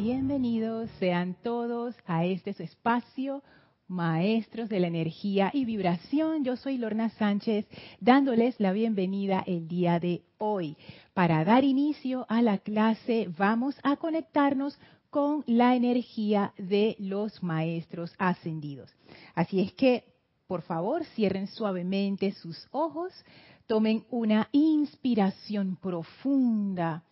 Bienvenidos sean todos a este espacio, Maestros de la Energía y Vibración. Yo soy Lorna Sánchez, dándoles la bienvenida el día de hoy. Para dar inicio a la clase, vamos a conectarnos con la energía de los Maestros ascendidos. Así es que, por favor, cierren suavemente sus ojos, tomen una inspiración profunda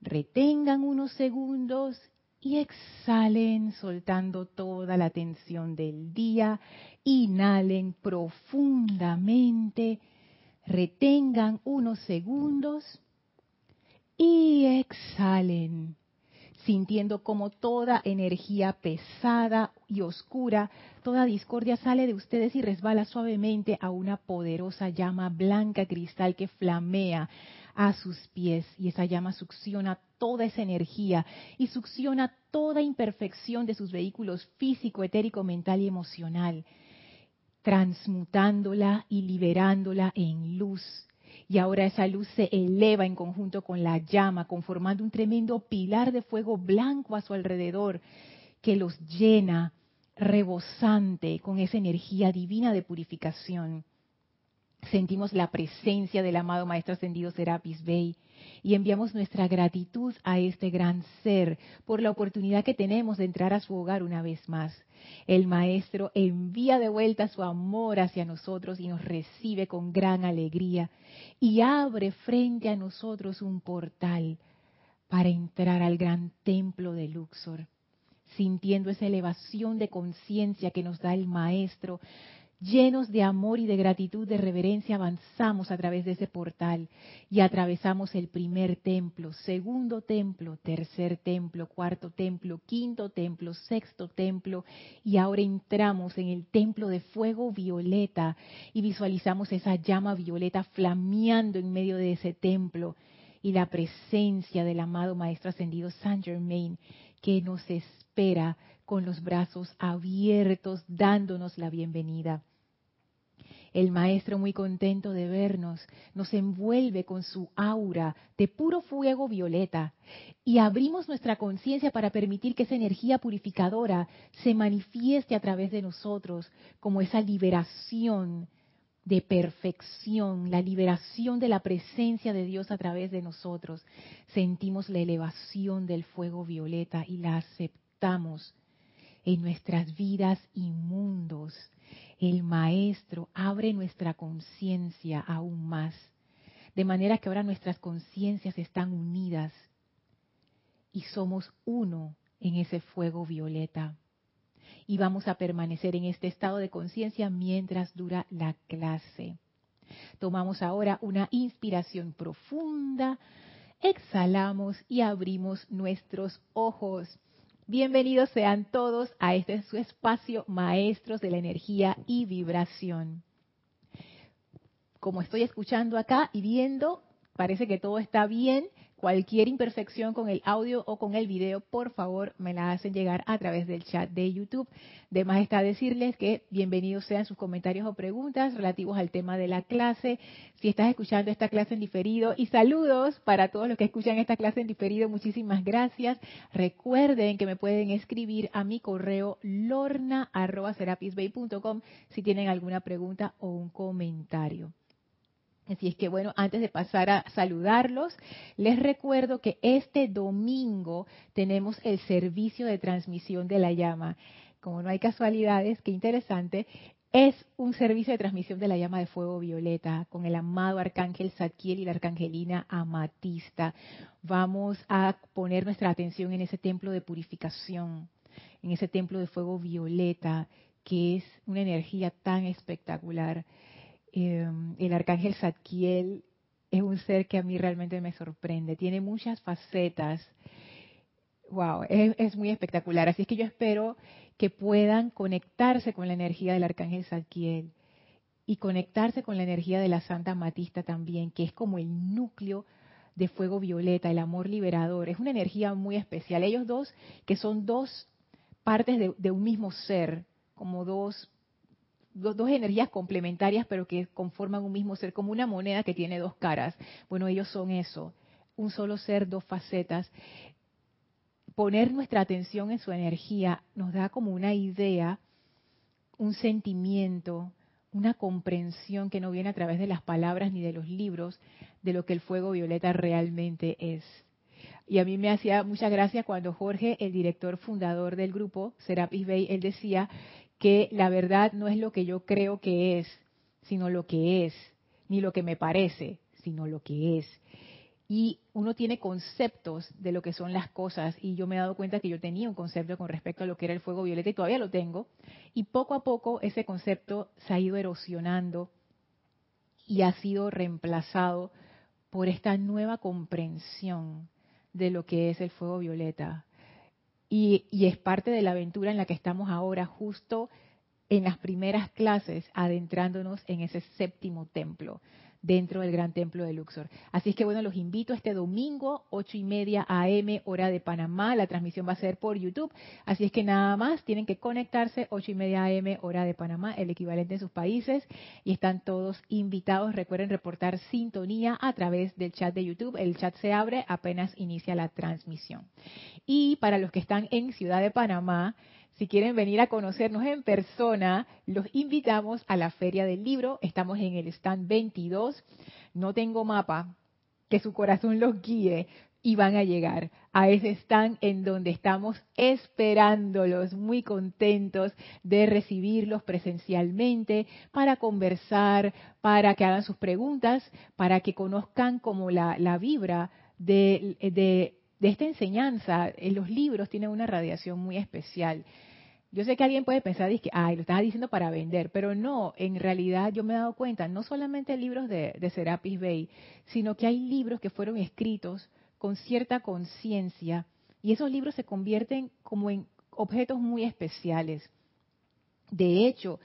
retengan unos segundos y exhalen soltando toda la tensión del día. Inhalen profundamente, retengan unos segundos y exhalen, sintiendo como toda energía pesada y oscura, toda discordia sale de ustedes y resbala suavemente a una poderosa llama blanca cristal que flamea a sus pies y esa llama succiona toda esa energía y succiona toda imperfección de sus vehículos físico, etérico, mental y emocional, transmutándola y liberándola en luz. Y ahora esa luz se eleva en conjunto con la llama, conformando un tremendo pilar de fuego blanco a su alrededor que los llena rebosante con esa energía divina de purificación sentimos la presencia del amado Maestro Ascendido Serapis Bey y enviamos nuestra gratitud a este gran ser por la oportunidad que tenemos de entrar a su hogar una vez más. El Maestro envía de vuelta su amor hacia nosotros y nos recibe con gran alegría y abre frente a nosotros un portal para entrar al gran templo de Luxor sintiendo esa elevación de conciencia que nos da el Maestro, Llenos de amor y de gratitud, de reverencia, avanzamos a través de ese portal y atravesamos el primer templo, segundo templo, tercer templo, cuarto templo, quinto templo, sexto templo y ahora entramos en el templo de fuego violeta y visualizamos esa llama violeta flameando en medio de ese templo y la presencia del amado Maestro Ascendido Saint Germain que nos espera con los brazos abiertos, dándonos la bienvenida. El maestro, muy contento de vernos, nos envuelve con su aura de puro fuego violeta y abrimos nuestra conciencia para permitir que esa energía purificadora se manifieste a través de nosotros como esa liberación de perfección, la liberación de la presencia de Dios a través de nosotros. Sentimos la elevación del fuego violeta y la aceptamos en nuestras vidas inmundos. El Maestro abre nuestra conciencia aún más, de manera que ahora nuestras conciencias están unidas y somos uno en ese fuego violeta. Y vamos a permanecer en este estado de conciencia mientras dura la clase. Tomamos ahora una inspiración profunda, exhalamos y abrimos nuestros ojos. Bienvenidos sean todos a este su espacio Maestros de la Energía y Vibración. Como estoy escuchando acá y viendo, parece que todo está bien. Cualquier imperfección con el audio o con el video, por favor, me la hacen llegar a través del chat de YouTube. De más está decirles que bienvenidos sean sus comentarios o preguntas relativos al tema de la clase. Si estás escuchando esta clase en diferido, y saludos para todos los que escuchan esta clase en diferido, muchísimas gracias. Recuerden que me pueden escribir a mi correo lorna.serapisbay.com si tienen alguna pregunta o un comentario. Así es que bueno, antes de pasar a saludarlos, les recuerdo que este domingo tenemos el servicio de transmisión de la llama. Como no hay casualidades, qué interesante, es un servicio de transmisión de la llama de fuego violeta con el amado arcángel Zadkiel y la arcangelina Amatista. Vamos a poner nuestra atención en ese templo de purificación, en ese templo de fuego violeta, que es una energía tan espectacular Em, el arcángel Zadkiel es un ser que a mí realmente me sorprende. Tiene muchas facetas. Wow, es, muy espectacular. Así es que yo espero que puedan conectarse con la energía del arcángel Zadkiel y conectarse con la energía de la Santa Matista también, que es como el núcleo de fuego violeta, el amor liberador. Es una energía muy especial. Ellos dos, que son dos partes de, de un mismo ser, como dos dos, energías complementarias, pero que conforman un mismo ser, como una moneda que tiene dos caras. Bueno, ellos son eso, un solo ser, dos facetas. poner nuestra atención en su energía nos da como una idea, un sentimiento, una comprensión que no viene a través de las palabras ni de los libros de lo que el fuego violeta realmente es. Y a mí me hacía mucha gracia cuando Jorge, el director fundador del grupo Serapis Bay, él decía que la verdad no es lo que yo creo que es, sino lo que es, ni lo que me parece, sino lo que es. Y uno tiene conceptos de lo que son las cosas y yo me he dado cuenta que yo tenía un concepto con respecto a lo que era el fuego violeta y todavía lo tengo y poco a poco ese concepto se ha ido erosionando y ha sido reemplazado por esta nueva comprensión de lo que es el fuego violeta y, y es parte de la aventura en la que estamos ahora justo en las primeras clases adentrándonos en ese séptimo templo dentro del gran templo de Luxor. Así es que bueno, los invito este domingo, ocho y media AM, hora de Panamá. La transmisión va a ser por YouTube. Así es que nada más, tienen que conectarse, ocho y media AM, hora de Panamá, el equivalente en sus países. Y están todos invitados. Recuerden reportar sintonía a través del chat de YouTube. El chat se abre apenas inicia la transmisión. Y para los que están en Ciudad de Panamá, si quieren venir a conocernos en persona, los invitamos a la Feria del Libro. Estamos en el stand 22. No tengo mapa, que su corazón los guíe y van a llegar a ese stand en donde estamos esperándolos, muy contentos de recibirlos presencialmente para conversar, para que hagan sus preguntas, para que conozcan como la, vibra de, de esta enseñanza. En los libros tienen una radiación muy especial yo sé que alguien puede pensar, que, ay, lo estás diciendo para vender, pero no, en realidad yo me he dado cuenta, no solamente libros de, de Serapis Bay, sino que hay libros que fueron escritos con cierta conciencia y esos libros se convierten como en objetos muy especiales. De hecho,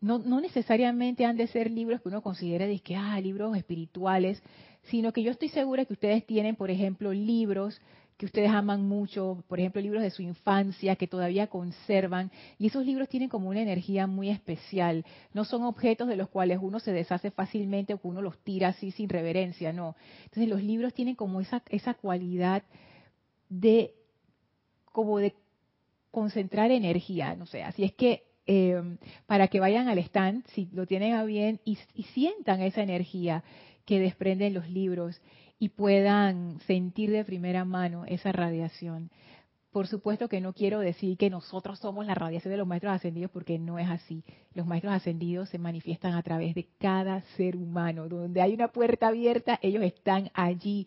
no, necesariamente han de ser libros que uno considera que, ah, libros espirituales, sino que yo estoy segura que ustedes tienen, por ejemplo, libros que ustedes aman mucho, por ejemplo, libros de su infancia que todavía conservan, y esos libros tienen como una energía muy especial. No son objetos de los cuales uno se deshace fácilmente o que uno los tira así sin reverencia, no. Entonces los libros tienen como esa, esa cualidad de, como de concentrar energía, no sé, así es que eh, para que vayan al stand, si lo tienen a bien, y sientan esa energía que desprenden los libros y puedan sentir de primera mano esa radiación. Por supuesto que no quiero decir que nosotros somos la radiación de los maestros ascendidos porque no es así. Los maestros ascendidos se manifiestan a través de cada ser humano. Donde hay una puerta abierta, ellos están allí.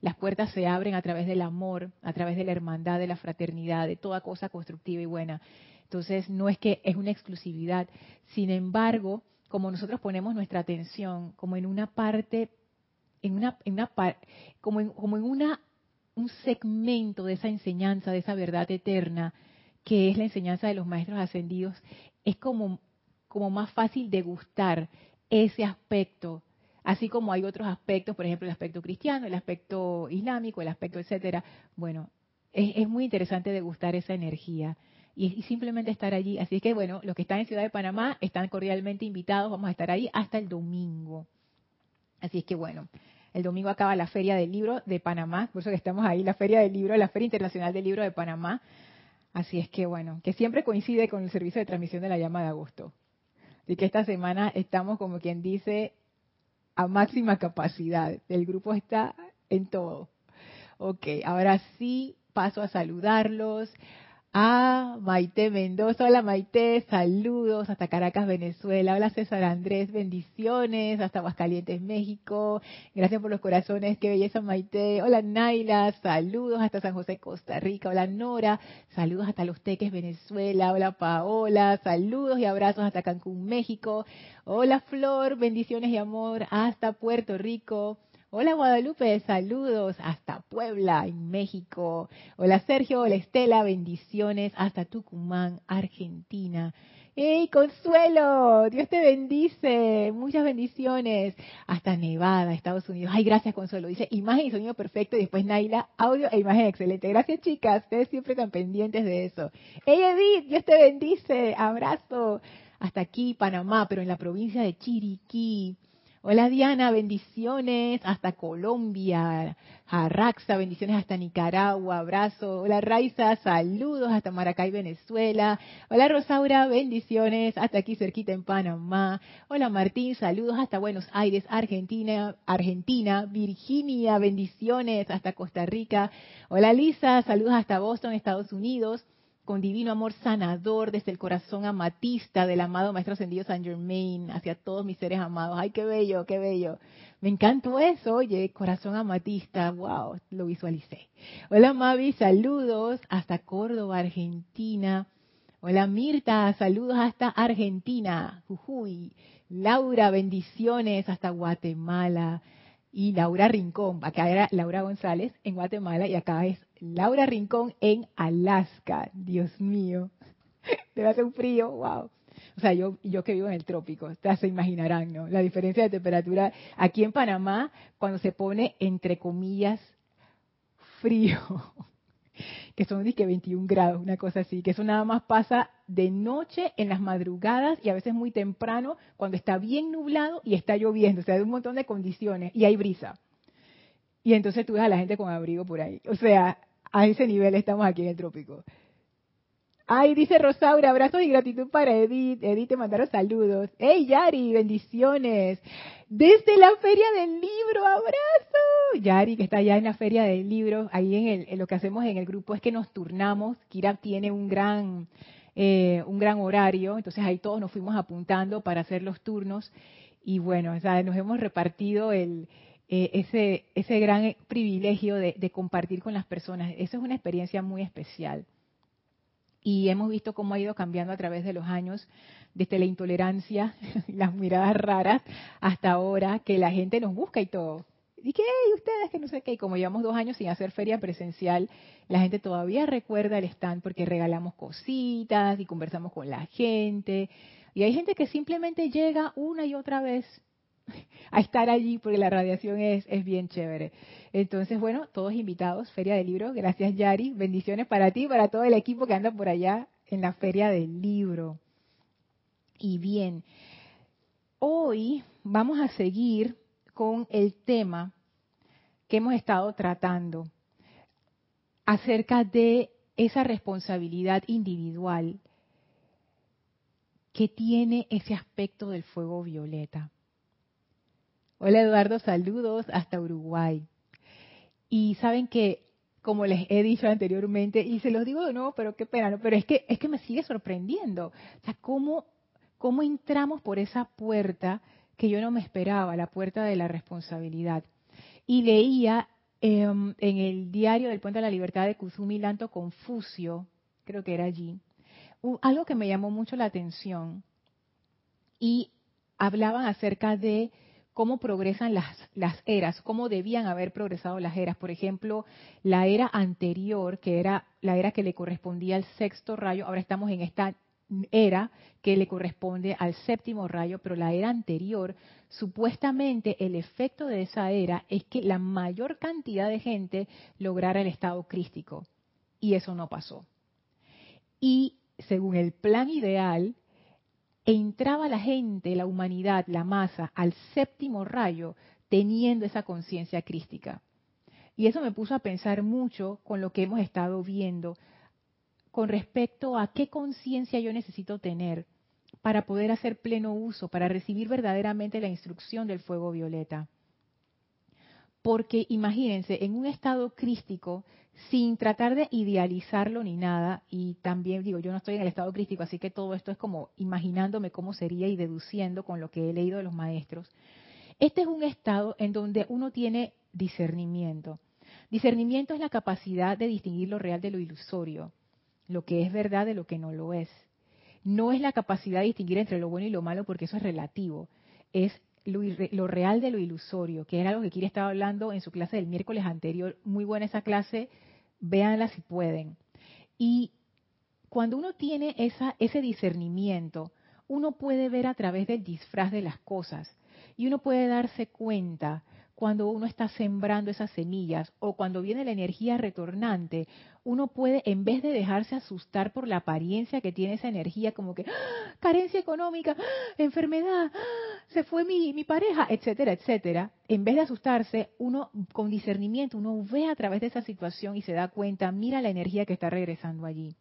Las puertas se abren a través del amor, a través de la hermandad, de la fraternidad, de toda cosa constructiva y buena. Entonces, no es que es una exclusividad. Sin embargo, como nosotros ponemos nuestra atención como en una parte en una, en una como en, como en una un segmento de esa enseñanza, de esa verdad eterna, que es la enseñanza de los maestros ascendidos, es como, como más fácil degustar ese aspecto, así como hay otros aspectos, por ejemplo, el aspecto cristiano, el aspecto islámico, el aspecto, etcétera. Bueno, es, es muy interesante degustar esa energía y, simplemente estar allí. Así que, bueno, los que están en Ciudad de Panamá están cordialmente invitados, vamos a estar ahí hasta el domingo. Así es que bueno, el domingo acaba la Feria del Libro de Panamá, por eso que estamos ahí, la Feria del Libro, la Feria Internacional del Libro de Panamá. Así es que bueno, que siempre coincide con el servicio de transmisión de la llama de agosto. Así que esta semana estamos como quien dice a máxima capacidad. El grupo está en todo. Ok, ahora sí paso a saludarlos a Maite Mendoza. Hola Maite, saludos hasta Caracas, Venezuela. Hola César Andrés, bendiciones hasta Aguascalientes, México. Gracias por los corazones, qué belleza Maite. Hola Naila, saludos hasta San José, Costa Rica. Hola Nora, saludos hasta Los Teques, Venezuela. Hola Paola, saludos y abrazos hasta Cancún, México. Hola Flor, bendiciones y amor hasta Puerto Rico. Hola Guadalupe, saludos hasta Puebla, en México. Hola Sergio, hola Estela, bendiciones hasta Tucumán, Argentina. ¡Hey, Consuelo! Dios te bendice. Muchas bendiciones. Hasta Nevada, Estados Unidos. Ay, gracias, Consuelo. Dice imagen y sonido perfecto. Y después Naila, audio e imagen excelente. Gracias, chicas. Ustedes siempre están pendientes de eso. ¡Hey, Edith! Dios te bendice. Abrazo. Hasta aquí, Panamá, pero en la provincia de Chiriquí. Hola Diana, bendiciones hasta Colombia. Arraxa, bendiciones hasta Nicaragua, abrazo. Hola Raiza, saludos hasta Maracay, Venezuela. Hola Rosaura, bendiciones hasta aquí cerquita en Panamá. Hola Martín, saludos hasta Buenos Aires, Argentina, Argentina. Virginia, bendiciones hasta Costa Rica. Hola Lisa, saludos hasta Boston, Estados Unidos con divino amor sanador desde el corazón amatista del amado Maestro Ascendido San Germain hacia todos mis seres amados. ¡Ay, qué bello, qué bello! Me encantó eso, oye, corazón amatista, wow, lo visualicé. Hola Mavi, saludos hasta Córdoba, Argentina. Hola Mirta, saludos hasta Argentina. Jujuy. Laura, bendiciones hasta Guatemala. Y Laura Rincón, acá era Laura González en Guatemala y acá es Laura Rincón en Alaska. Dios mío. Debe hacer un frío, wow. O sea, yo, yo que vivo en el trópico, ya se imaginarán, ¿no? La diferencia de temperatura aquí en Panamá, cuando se pone, entre comillas, frío, que son que 21 grados, una cosa así, que eso nada más pasa de noche, en las madrugadas y a veces muy temprano, cuando está bien nublado y está lloviendo, o sea, hay un montón de condiciones y hay brisa. Y entonces tú ves a la gente con abrigo por ahí. O sea, a ese nivel estamos aquí en el trópico. Ay, dice Rosaura, abrazos y gratitud para Edith. Edith te mandaron saludos. Hey, Yari, bendiciones. Desde la Feria del Libro, abrazo. Yari, que está allá en la Feria del Libro, ahí en, el, en lo que hacemos en el grupo es que nos turnamos. Kira tiene un gran, eh, un gran horario, entonces ahí todos nos fuimos apuntando para hacer los turnos. Y bueno, o sea, nos hemos repartido el, eh, ese, ese gran privilegio de, compartir con las personas. Esa es una experiencia muy especial. Y hemos visto cómo ha ido cambiando a través de los años, desde la intolerancia, las miradas raras, hasta ahora que la gente nos busca y todo. Y que, ustedes que no sé qué, y como llevamos dos años sin hacer feria presencial, la gente todavía recuerda el stand porque regalamos cositas y conversamos con la gente. Y hay gente que simplemente llega una y otra vez a estar allí porque la radiación es, es bien chévere. Entonces, bueno, todos invitados, Feria del Libro. Gracias, Yari. Bendiciones para ti y para todo el equipo que anda por allá en la Feria del Libro. Y bien, hoy vamos a seguir con el tema que hemos estado tratando acerca de esa responsabilidad individual que tiene ese aspecto del fuego violeta. Hola Eduardo, saludos hasta Uruguay. Y saben que, como les he dicho anteriormente, y se los digo de nuevo, pero qué pena, pero es que, es que me sigue sorprendiendo. O sea, cómo, cómo entramos por esa puerta que yo no me esperaba, la puerta de la responsabilidad. Y leía em, en el diario del Puente de la Libertad de Kuzumi Lanto Confucio, creo que era allí, algo que me llamó mucho la atención. Y hablaban acerca de cómo progresan las, las eras, cómo debían haber progresado las eras. Por ejemplo, la era anterior, que era la era que le correspondía al sexto rayo, ahora estamos en esta era que le corresponde al séptimo rayo, pero la era anterior, supuestamente el efecto de esa era es que la mayor cantidad de gente lograra el estado crístico. Y eso no pasó. Y según el plan ideal, entraba la gente, la humanidad, la masa, al séptimo rayo, teniendo esa conciencia crística. Y eso me puso a pensar mucho con lo que hemos estado viendo con respecto a qué conciencia yo necesito tener para poder hacer pleno uso, para recibir verdaderamente la instrucción del fuego violeta. Porque imagínense, en un estado crístico, sin tratar de idealizarlo ni nada, y también digo, yo no estoy en el estado crístico, así que todo esto es como imaginándome cómo sería y deduciendo con lo que he leído de los maestros. Este es un estado en donde uno tiene discernimiento. Discernimiento es la capacidad de distinguir lo real de lo ilusorio, lo que es verdad de lo que no lo es. No es la capacidad de distinguir entre lo bueno y lo malo porque eso es relativo. Es lo, real de lo ilusorio, que era algo que Kira estaba hablando en su clase del miércoles anterior. Muy buena esa clase, véanla si pueden. Y cuando uno tiene esa, ese discernimiento, uno puede ver a través del disfraz de las cosas y uno puede darse cuenta cuando uno está sembrando esas semillas o cuando viene la energía retornante, uno puede, en vez de dejarse asustar por la apariencia que tiene esa energía, como que ¡Ah! carencia económica, ¡Ah! enfermedad, ¡Ah! se fue mi, mi pareja, etcétera, etcétera, en vez de asustarse, uno con discernimiento, uno ve a través de esa situación y se da cuenta, mira la energía que está regresando allí.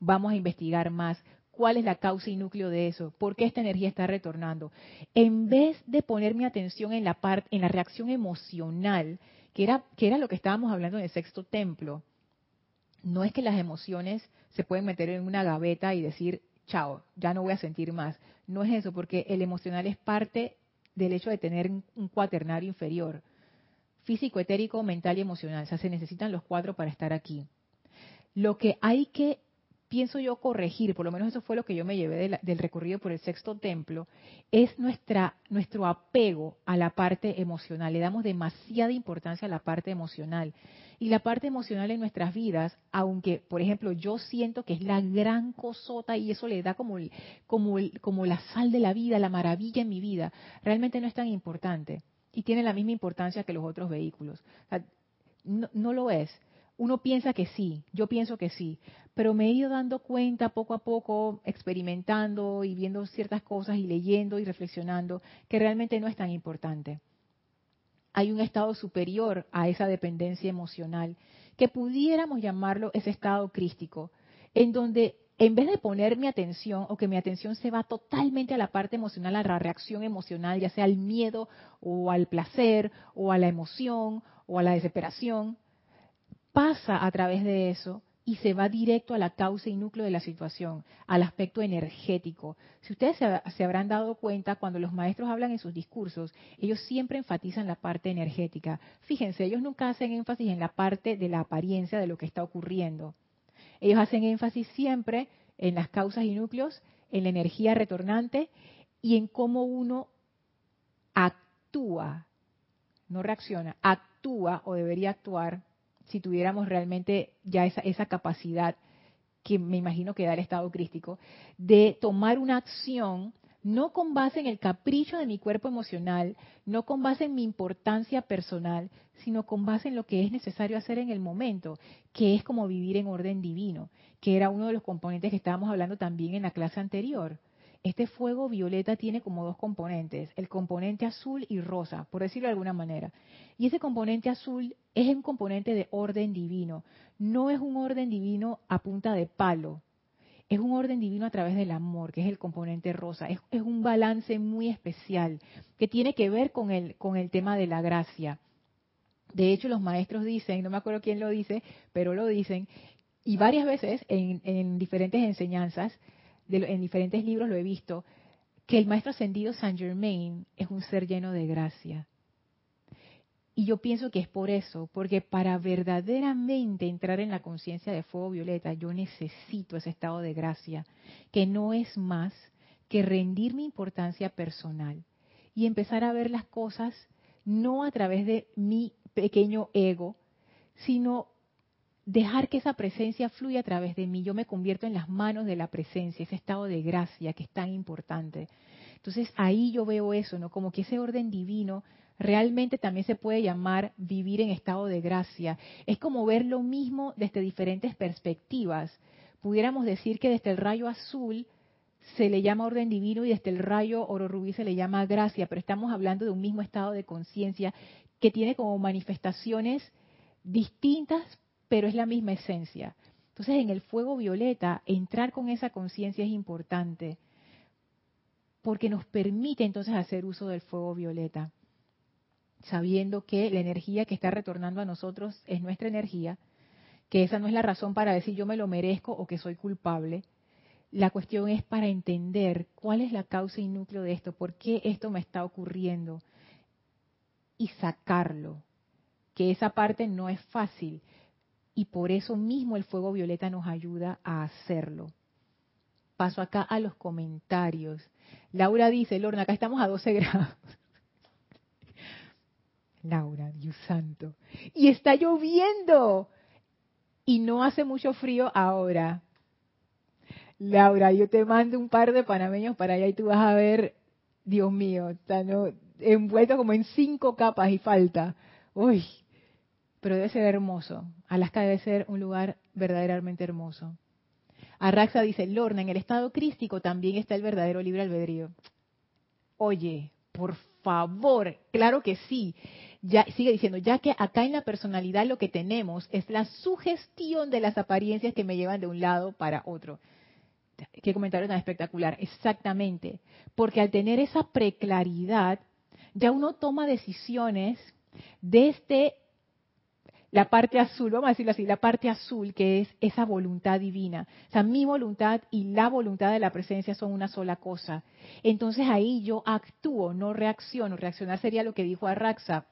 Vamos a investigar más, cuál es la causa y núcleo de eso, por qué esta energía está retornando. En vez de poner mi atención en la parte, en la reacción emocional, que era, que era lo que estábamos hablando en el sexto templo, no es que las emociones se pueden meter en una gaveta y decir, chao, ya no voy a sentir más. No es eso, porque el emocional es parte del hecho de tener un cuaternario inferior, físico, etérico, mental y emocional. O sea, se necesitan los cuatro para estar aquí. Lo que hay que pienso yo corregir, por lo menos eso fue lo que yo me llevé del recorrido por el sexto templo, es nuestra, nuestro apego a la parte emocional. Le damos demasiada importancia a la parte emocional. Y la parte emocional en nuestras vidas, aunque, por ejemplo, yo siento que es la gran cosota y eso le da como, como, como la sal de la vida, la maravilla en mi vida, realmente no es tan importante. Y tiene la misma importancia que los otros vehículos. no, no lo es uno piensa que sí, yo pienso que sí, pero me he ido dando cuenta poco a poco, experimentando y viendo ciertas cosas y leyendo y reflexionando, que realmente no es tan importante. Hay un estado superior a esa dependencia emocional, que pudiéramos llamarlo ese estado crístico, en donde en vez de poner mi atención o que mi atención se va totalmente a la parte emocional, a la reacción emocional, ya sea al miedo o al placer o a la emoción o a la desesperación, pasa a través de eso y se va directo a la causa y núcleo de la situación, al aspecto energético. Si ustedes se, habrán dado cuenta, cuando los maestros hablan en sus discursos, ellos siempre enfatizan la parte energética. Fíjense, ellos nunca hacen énfasis en la parte de la apariencia de lo que está ocurriendo. Ellos hacen énfasis siempre en las causas y núcleos, en la energía retornante y en cómo uno actúa, no reacciona, actúa o debería actuar si tuviéramos realmente ya esa, esa capacidad que me imagino que da el estado crístico, de tomar una acción no con base en el capricho de mi cuerpo emocional, no con base en mi importancia personal, sino con base en lo que es necesario hacer en el momento, que es como vivir en orden divino, que era uno de los componentes que estábamos hablando también en la clase anterior. Este fuego violeta tiene como dos componentes, el componente azul y rosa, por decirlo de alguna manera. Y ese componente azul es un componente de orden divino, no es un orden divino a punta de palo, es un orden divino a través del amor, que es el componente rosa. Es, un balance muy especial que tiene que ver con el, con el tema de la gracia. De hecho, los maestros dicen, no me acuerdo quién lo dice, pero lo dicen, y varias veces en diferentes enseñanzas, en diferentes libros lo he visto, que el maestro ascendido Saint Germain es un ser lleno de gracia. Y yo pienso que es por eso, porque para verdaderamente entrar en la conciencia de fuego violeta, yo necesito ese estado de gracia, que no es más que rendir mi importancia personal y empezar a ver las cosas no a través de mi pequeño ego, sino dejar que esa presencia fluya a través de mí. Yo me convierto en las manos de la presencia, ese estado de gracia que es tan importante. Entonces ahí yo veo eso, ¿no? Como que ese orden divino realmente también se puede llamar vivir en estado de gracia. Es como ver lo mismo desde diferentes perspectivas. Pudiéramos decir que desde el rayo azul se le llama orden divino y desde el rayo oro rubí se le llama gracia, pero estamos hablando de un mismo estado de conciencia que tiene como manifestaciones distintas pero es la misma esencia. Entonces, en el fuego violeta, entrar con esa conciencia es importante, porque nos permite entonces hacer uso del fuego violeta, sabiendo que la energía que está retornando a nosotros es nuestra energía, que esa no es la razón para decir yo me lo merezco o que soy culpable. La cuestión es para entender cuál es la causa y núcleo de esto, por qué esto me está ocurriendo y sacarlo, que esa parte no es fácil y por eso mismo el fuego violeta nos ayuda a hacerlo. Paso acá a los comentarios. Laura dice, Lorna, acá estamos a 12 grados. Laura, Dios santo. Y está lloviendo. Y no hace mucho frío ahora. Laura, yo te mando un par de panameños para allá y tú vas a ver, Dios mío, envuelto como en cinco capas y falta. Uy, pero debe ser hermoso. Alaska debe ser un lugar verdaderamente hermoso. Arraxa dice, Lorna, en el estado crístico también está el verdadero libre albedrío. Oye, por favor, claro que sí. Ya, sigue diciendo, ya que acá en la personalidad lo que tenemos es la sugestión de las apariencias que me llevan de un lado para otro. Qué comentario tan espectacular. Exactamente. Porque al tener esa preclaridad, ya uno toma decisiones desde la parte azul, vamos a decirlo así, la parte azul que es esa voluntad divina. O sea, mi voluntad y la voluntad de la presencia son una sola cosa. Entonces ahí yo actúo, no reacciono. Reaccionar sería lo que dijo Arraxa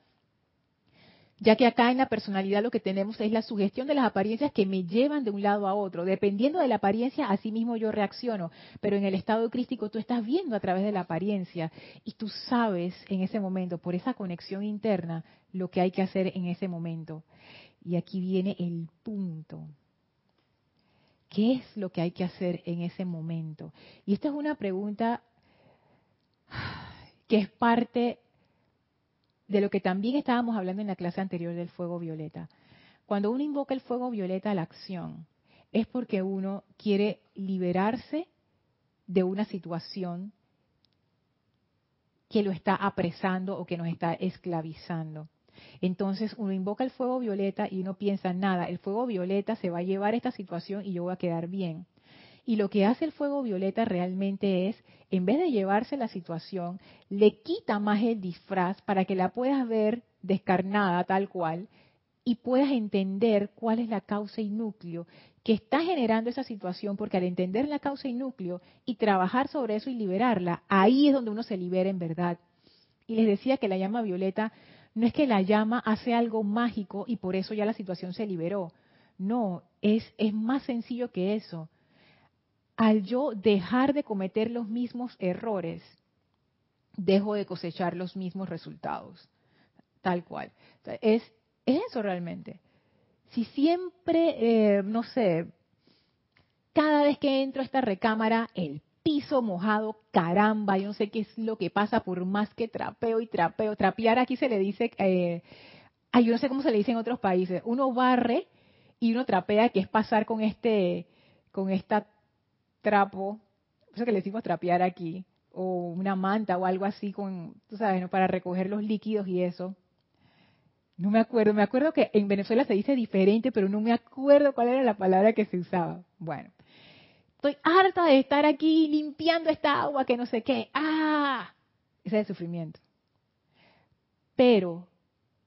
ya que acá en la personalidad lo que tenemos es la sugestión de las apariencias que me llevan de un lado a otro. Dependiendo de la apariencia, así mismo yo reacciono, pero en el estado crístico tú estás viendo a través de la apariencia y tú sabes en ese momento, por esa conexión interna, lo que hay que hacer en ese momento. Y aquí viene el punto. ¿Qué es lo que hay que hacer en ese momento? Y esta es una pregunta que es parte de lo que también estábamos hablando en la clase anterior del fuego violeta. Cuando uno invoca el fuego violeta a la acción, es porque uno quiere liberarse de una situación que lo está apresando o que nos está esclavizando. Entonces uno invoca el fuego violeta y uno piensa, nada, el fuego violeta se va a llevar esta situación y yo voy a quedar bien. Y lo que hace el fuego violeta realmente es, en vez de llevarse la situación, le quita más el disfraz para que la puedas ver descarnada tal cual y puedas entender cuál es la causa y núcleo que está generando esa situación, porque al entender la causa y núcleo y trabajar sobre eso y liberarla, ahí es donde uno se libera en verdad. Y les decía que la llama violeta no es que la llama hace algo mágico y por eso ya la situación se liberó. No, es, es más sencillo que eso al yo dejar de cometer los mismos errores, dejo de cosechar los mismos resultados. Tal cual. Es, eso realmente. Si siempre, eh, no sé, cada vez que entro a esta recámara, el piso mojado, caramba, yo no sé qué es lo que pasa por más que trapeo y trapeo. Trapear aquí se le dice, eh, yo no sé cómo se le dice en otros países. Uno barre y uno trapea, que es pasar con este, con esta trapo, eso que le decimos trapear aquí, o una manta o algo así con, tú sabes, ¿no? para recoger los líquidos y eso. No me acuerdo, me acuerdo que en Venezuela se dice diferente, pero no me acuerdo cuál era la palabra que se usaba. Bueno, estoy harta de estar aquí limpiando esta agua que no sé qué. ¡Ah! Ese es el sufrimiento. Pero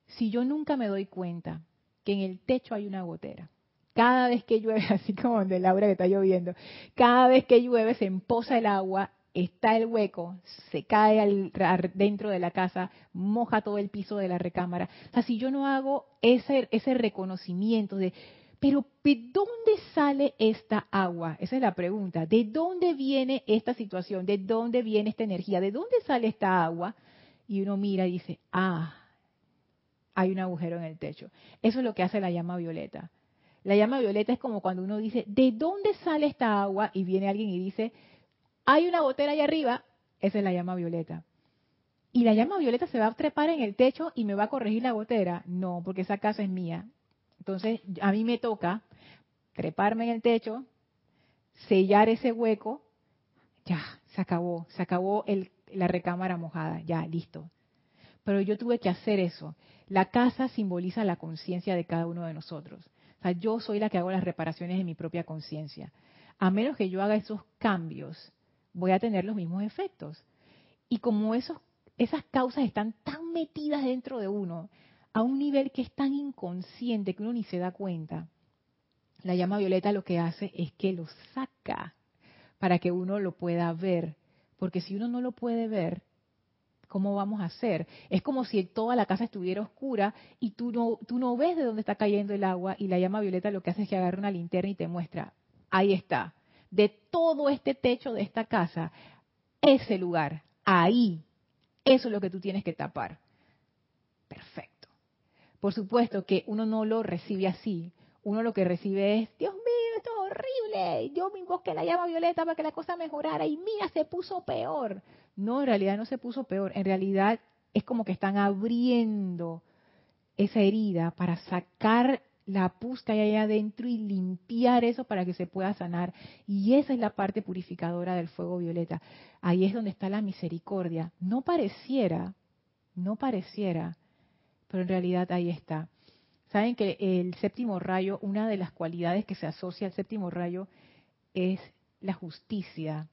si yo nunca me doy cuenta que en el techo hay una gotera, cada vez que llueve, así como donde Laura que está lloviendo, cada vez que llueve se empoza el agua, está el hueco, se cae al, dentro de la casa, moja todo el piso de la recámara. O sea, si yo no hago ese, ese reconocimiento de, pero ¿de dónde sale esta agua? Esa es la pregunta. ¿De dónde viene esta situación? ¿De dónde viene esta energía? ¿De dónde sale esta agua? Y uno mira y dice, ah, hay un agujero en el techo. Eso es lo que hace la llama violeta la llama violeta es como cuando uno dice, ¿de dónde sale esta agua? Y viene alguien y dice, hay una gotera allá arriba. Esa es la llama violeta. ¿Y la llama violeta se va a trepar en el techo y me va a corregir la gotera? No, porque esa casa es mía. Entonces, a mí me toca treparme en el techo, sellar ese hueco. Ya, se acabó. Se acabó la recámara mojada. Ya, listo. Pero yo tuve que hacer eso. La casa simboliza la conciencia de cada uno de nosotros yo soy la que hago las reparaciones de mi propia conciencia. A menos que yo haga esos cambios, voy a tener los mismos efectos. Y como esos, esas causas están tan metidas dentro de uno, a un nivel que es tan inconsciente que uno ni se da cuenta, la llama violeta lo que hace es que lo saca para que uno lo pueda ver. Porque si uno no lo puede ver, ¿cómo vamos a hacer? Es como si toda la casa estuviera oscura y tú no, tú no ves de dónde está cayendo el agua y la llama violeta lo que hace es que agarra una linterna y te muestra, ahí está, de todo este techo de esta casa, ese lugar, ahí, eso es lo que tú tienes que tapar. Perfecto. Por supuesto que uno no lo recibe así, uno lo que recibe es, Dios horrible, yo me invoqué la llama violeta para que la cosa mejorara y mira, se puso peor. No, en realidad no se puso peor. En realidad es como que están abriendo esa herida para sacar la pus que hay allá adentro y limpiar eso para que se pueda sanar. Y esa es la parte purificadora del fuego violeta. Ahí es donde está la misericordia. No pareciera, no pareciera, pero en realidad ahí está. Saben que el séptimo rayo, una de las cualidades que se asocia al séptimo rayo es la justicia.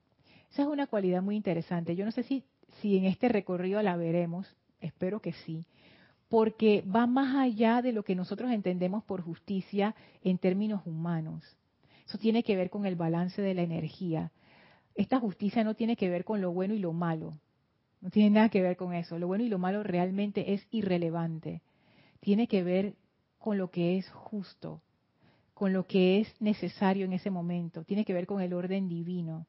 Esa es una cualidad muy interesante. Yo no sé si, si en este recorrido la veremos, espero que sí, porque va más allá de lo que nosotros entendemos por justicia en términos humanos. Eso tiene que ver con el balance de la energía. Esta justicia no tiene que ver con lo bueno y lo malo. No tiene nada que ver con eso. Lo bueno y lo malo realmente es irrelevante. Tiene que ver con lo que es justo, con lo que es necesario en ese momento, tiene que ver con el orden divino.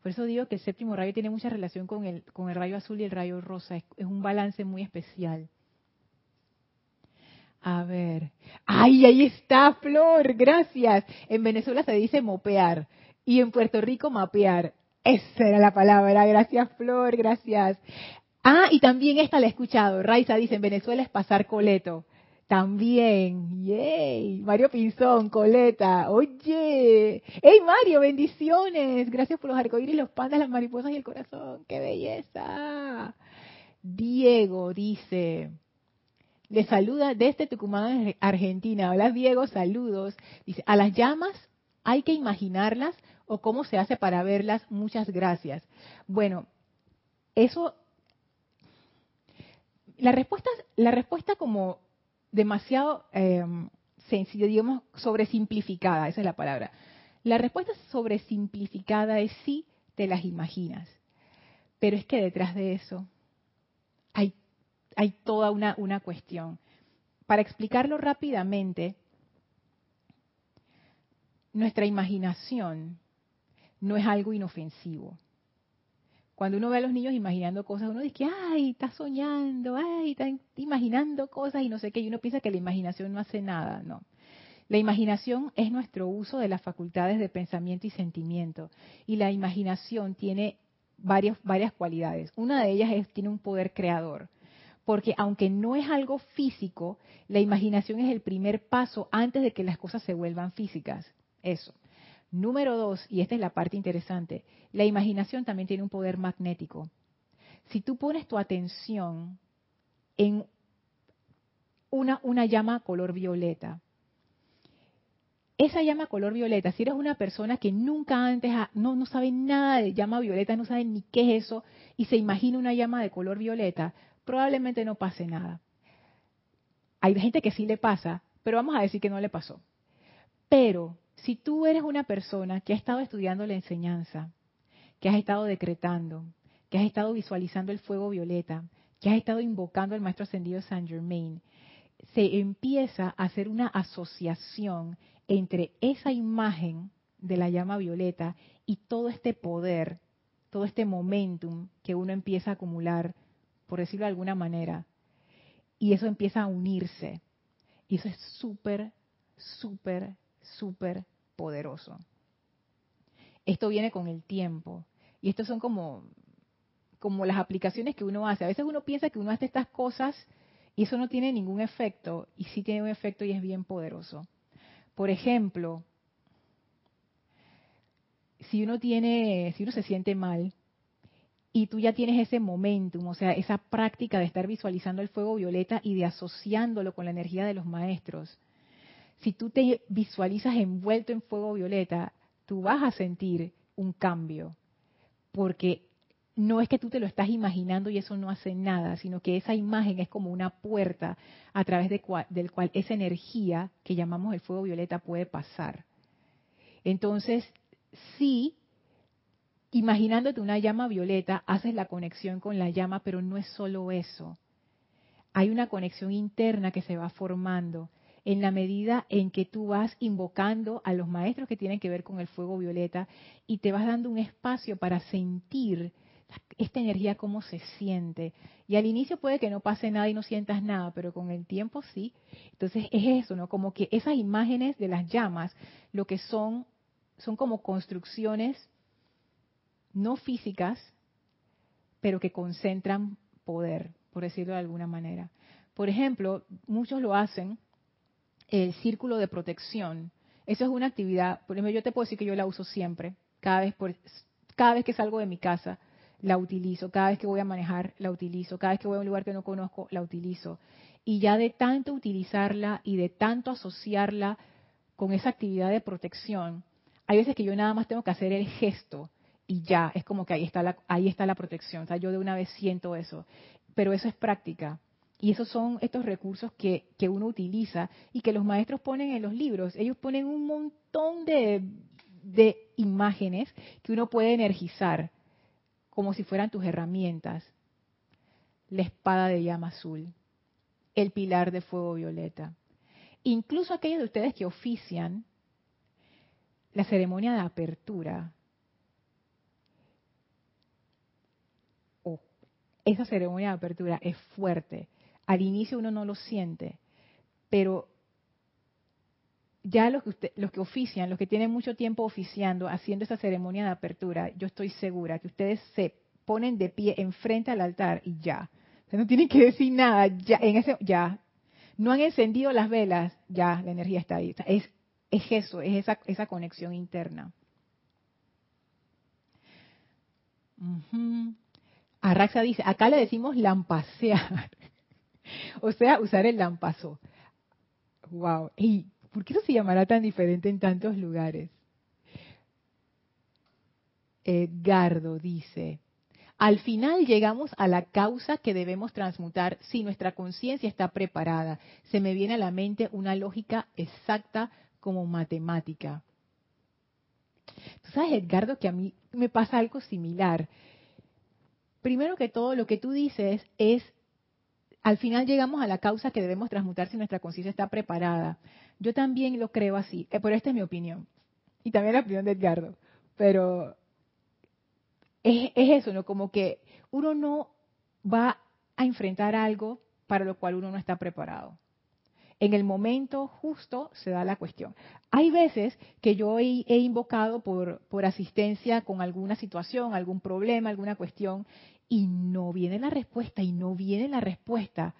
Por eso digo que el séptimo rayo tiene mucha relación con el, con el rayo azul y el rayo rosa, es, es un balance muy especial. A ver, ay, ahí está, Flor, gracias. En Venezuela se dice mopear y en Puerto Rico mapear. Esa era la palabra, gracias Flor, gracias. Ah, y también esta la he escuchado. Raiza dice, en Venezuela es pasar coleto. También, yay, Mario Pinzón, Coleta, oye, hey Mario, bendiciones, gracias por los arcoíris, los pandas, las mariposas y el corazón, qué belleza. Diego dice, le saluda desde Tucumán, Argentina. Hola Diego, saludos. Dice, a las llamas hay que imaginarlas o cómo se hace para verlas. Muchas gracias. Bueno, eso, la respuesta, la respuesta como demasiado eh, sencilla, digamos, sobresimplificada, esa es la palabra. La respuesta sobresimplificada es sí, te las imaginas. Pero es que detrás de eso hay, toda una cuestión. Para explicarlo rápidamente, nuestra imaginación no es algo inofensivo. Cuando uno ve a los niños imaginando cosas, uno dice, ay, está soñando, ay, está imaginando cosas y no sé qué, y uno piensa que la imaginación no hace nada, no. La imaginación es nuestro uso de las facultades de pensamiento y sentimiento, y la imaginación tiene varias, varias cualidades. Una de ellas es, tiene un poder creador, porque aunque no es algo físico, la imaginación es el primer paso antes de que las cosas se vuelvan físicas. Eso. Número dos, y esta es la parte interesante, la imaginación también tiene un poder magnético. Si tú pones tu atención en una, llama color violeta, esa llama color violeta, si eres una persona que nunca antes no, no sabe nada de llama violeta, no sabe ni qué es eso, y se imagina una llama de color violeta, probablemente no pase nada. Hay gente que sí le pasa, pero vamos a decir que no le pasó. Pero si tú eres una persona que ha estado estudiando la enseñanza, que has estado decretando, que has estado visualizando el fuego violeta, que has estado invocando al Maestro Ascendido Saint Germain, se empieza a hacer una asociación entre esa imagen de la llama violeta y todo este poder, todo este momentum que uno empieza a acumular, por decirlo de alguna manera, y eso empieza a unirse. Y eso es súper, súper, súper poderoso. Esto viene con el tiempo. Y estos son como, como las aplicaciones que uno hace. A veces uno piensa que uno hace estas cosas y eso no tiene ningún efecto. Y sí tiene un efecto y es bien poderoso. Por ejemplo, si uno tiene, si uno se siente mal y tú ya tienes ese momentum, o sea, esa práctica de estar visualizando el fuego violeta y de asociándolo con la energía de los maestros, si tú te visualizas envuelto en fuego violeta, tú vas a sentir un cambio, porque no es que tú te lo estás imaginando y eso no hace nada, sino que esa imagen es como una puerta a través de del cual esa energía que llamamos el fuego violeta puede pasar. Entonces, sí, imaginándote una llama violeta, haces la conexión con la llama, pero no es solo eso. Hay una conexión interna que se va formando en la medida en que tú vas invocando a los maestros que tienen que ver con el fuego violeta y te vas dando un espacio para sentir esta energía cómo se siente. Y al inicio puede que no pase nada y no sientas nada, pero con el tiempo sí. Entonces es eso, ¿no? Como que esas imágenes de las llamas, lo que son, son como construcciones no físicas, pero que concentran poder. por decirlo de alguna manera. Por ejemplo, muchos lo hacen, el círculo de protección. Eso es una actividad, por ejemplo, yo te puedo decir que yo la uso siempre, cada vez, por, cada vez que salgo de mi casa la utilizo, cada vez que voy a manejar la utilizo, cada vez que voy a un lugar que no conozco la utilizo. Y ya de tanto utilizarla y de tanto asociarla con esa actividad de protección, hay veces que yo nada más tengo que hacer el gesto y ya, es como que ahí está la, ahí está la protección. O sea, yo de una vez siento eso. Pero eso es práctica. Y esos son estos recursos que, que uno utiliza y que los maestros ponen en los libros. Ellos ponen un montón de, de imágenes que uno puede energizar como si fueran tus herramientas. La espada de llama azul, el pilar de fuego violeta. Incluso aquellos de ustedes que ofician la ceremonia de apertura. Oh, esa ceremonia de apertura es fuerte al inicio uno no lo siente, pero ya los que, usted, los que ofician, los que tienen mucho tiempo oficiando, haciendo esa ceremonia de apertura, yo estoy segura que ustedes se ponen de pie enfrente al altar y ya. no tienen que decir nada, ya, en ese, ya. No han encendido las velas, ya, la energía está ahí. es, es eso, es esa, esa conexión interna. Arraxa dice, acá le decimos lampasear. o sea, usar el lampazo. Wow. ¿Y por qué no se llamará tan diferente en tantos lugares? Edgardo dice, al final llegamos a la causa que debemos transmutar si nuestra conciencia está preparada. Se me viene a la mente una lógica exacta como matemática. Tú sabes, Edgardo, que a mí me pasa algo similar. Primero que todo, lo que tú dices es al final llegamos a la causa que debemos transmutar si nuestra conciencia está preparada. Yo también lo creo así, eh, pero esta es mi opinión. Y también la opinión de Edgardo. Pero es, eso, ¿no? Como que uno no va a enfrentar algo para lo cual uno no está preparado. En el momento justo se da la cuestión. Hay veces que yo he, invocado por asistencia con alguna situación, algún problema, alguna cuestión, y no viene la respuesta y no viene la respuesta.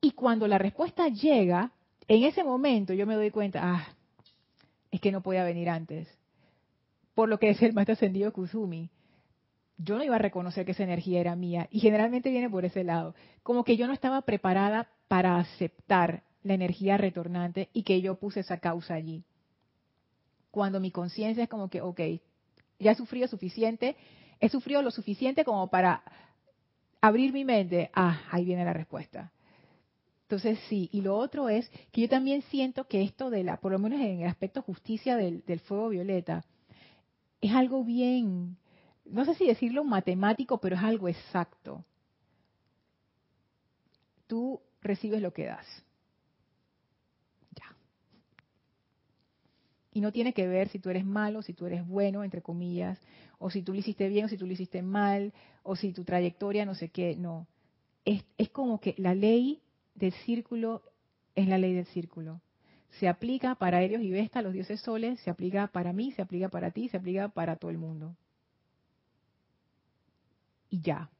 Y cuando la respuesta llega, en ese momento yo me doy cuenta, ah, es que no podía venir antes. Por lo que es el maestro ascendido Kusumi. Yo no iba a reconocer que esa energía era mía. Y generalmente viene por ese lado. Como que yo no estaba preparada para aceptar la energía retornante y que yo puse esa causa allí. Cuando mi conciencia es como que, ok, ya he sufrido suficiente, he sufrido lo suficiente como para abrir mi mente. Ah, ahí viene la respuesta. Entonces sí, y lo otro es que yo también siento que esto de la, por lo menos en el aspecto justicia del, del fuego violeta, es algo bien, no sé si decirlo matemático, pero es algo exacto. Tú recibes lo que das. Y no tiene que ver si tú eres malo, si tú eres bueno, entre comillas, o si tú lo hiciste bien o si tú lo hiciste mal, o si tu trayectoria no sé qué, no. Es, como que la ley del círculo es la ley del círculo. Se aplica para Helios y Vesta, los dioses soles, se aplica para mí, se aplica para ti, se aplica para todo el mundo. Y ya.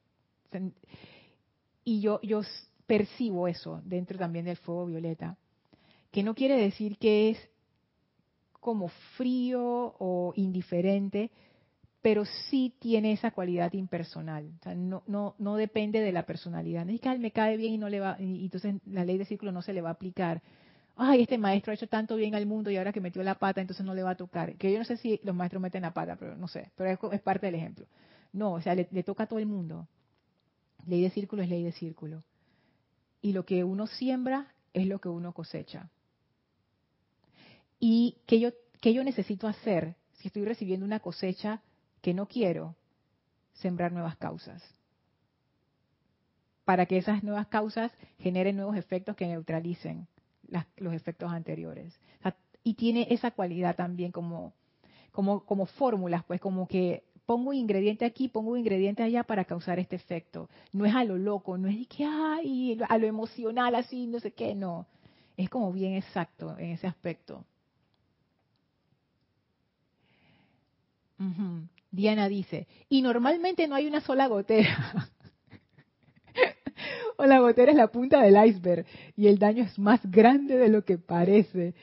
Y yo, yo percibo eso dentro también del fuego violeta, que no quiere decir que es como frío o indiferente, pero sí tiene esa cualidad impersonal. no, no, no depende de la personalidad. No es que me cae bien y no le va, y entonces la ley de círculo no se le va a aplicar. Ay, este maestro ha hecho tanto bien al mundo y ahora que metió la pata, entonces no le va a tocar. Que yo no sé si los maestros meten la pata, pero no sé. Pero es, parte del ejemplo. No, o sea, le, le toca a todo el mundo. Ley de círculo es ley de círculo. Y lo que uno siembra es lo que uno cosecha. ¿Y qué yo, qué yo necesito hacer si estoy recibiendo una cosecha que no quiero? Sembrar nuevas causas. Para que esas nuevas causas generen nuevos efectos que neutralicen los efectos anteriores. y tiene esa cualidad también como, como, como fórmulas, pues como que pongo un ingrediente aquí, pongo un ingrediente allá para causar este efecto. No es a lo loco, no es de que, ay, a lo emocional así, no sé qué, no. Es como bien exacto en ese aspecto. Diana dice, y normalmente no hay una sola gotera. o la gotera es la punta del iceberg y el daño es más grande de lo que parece.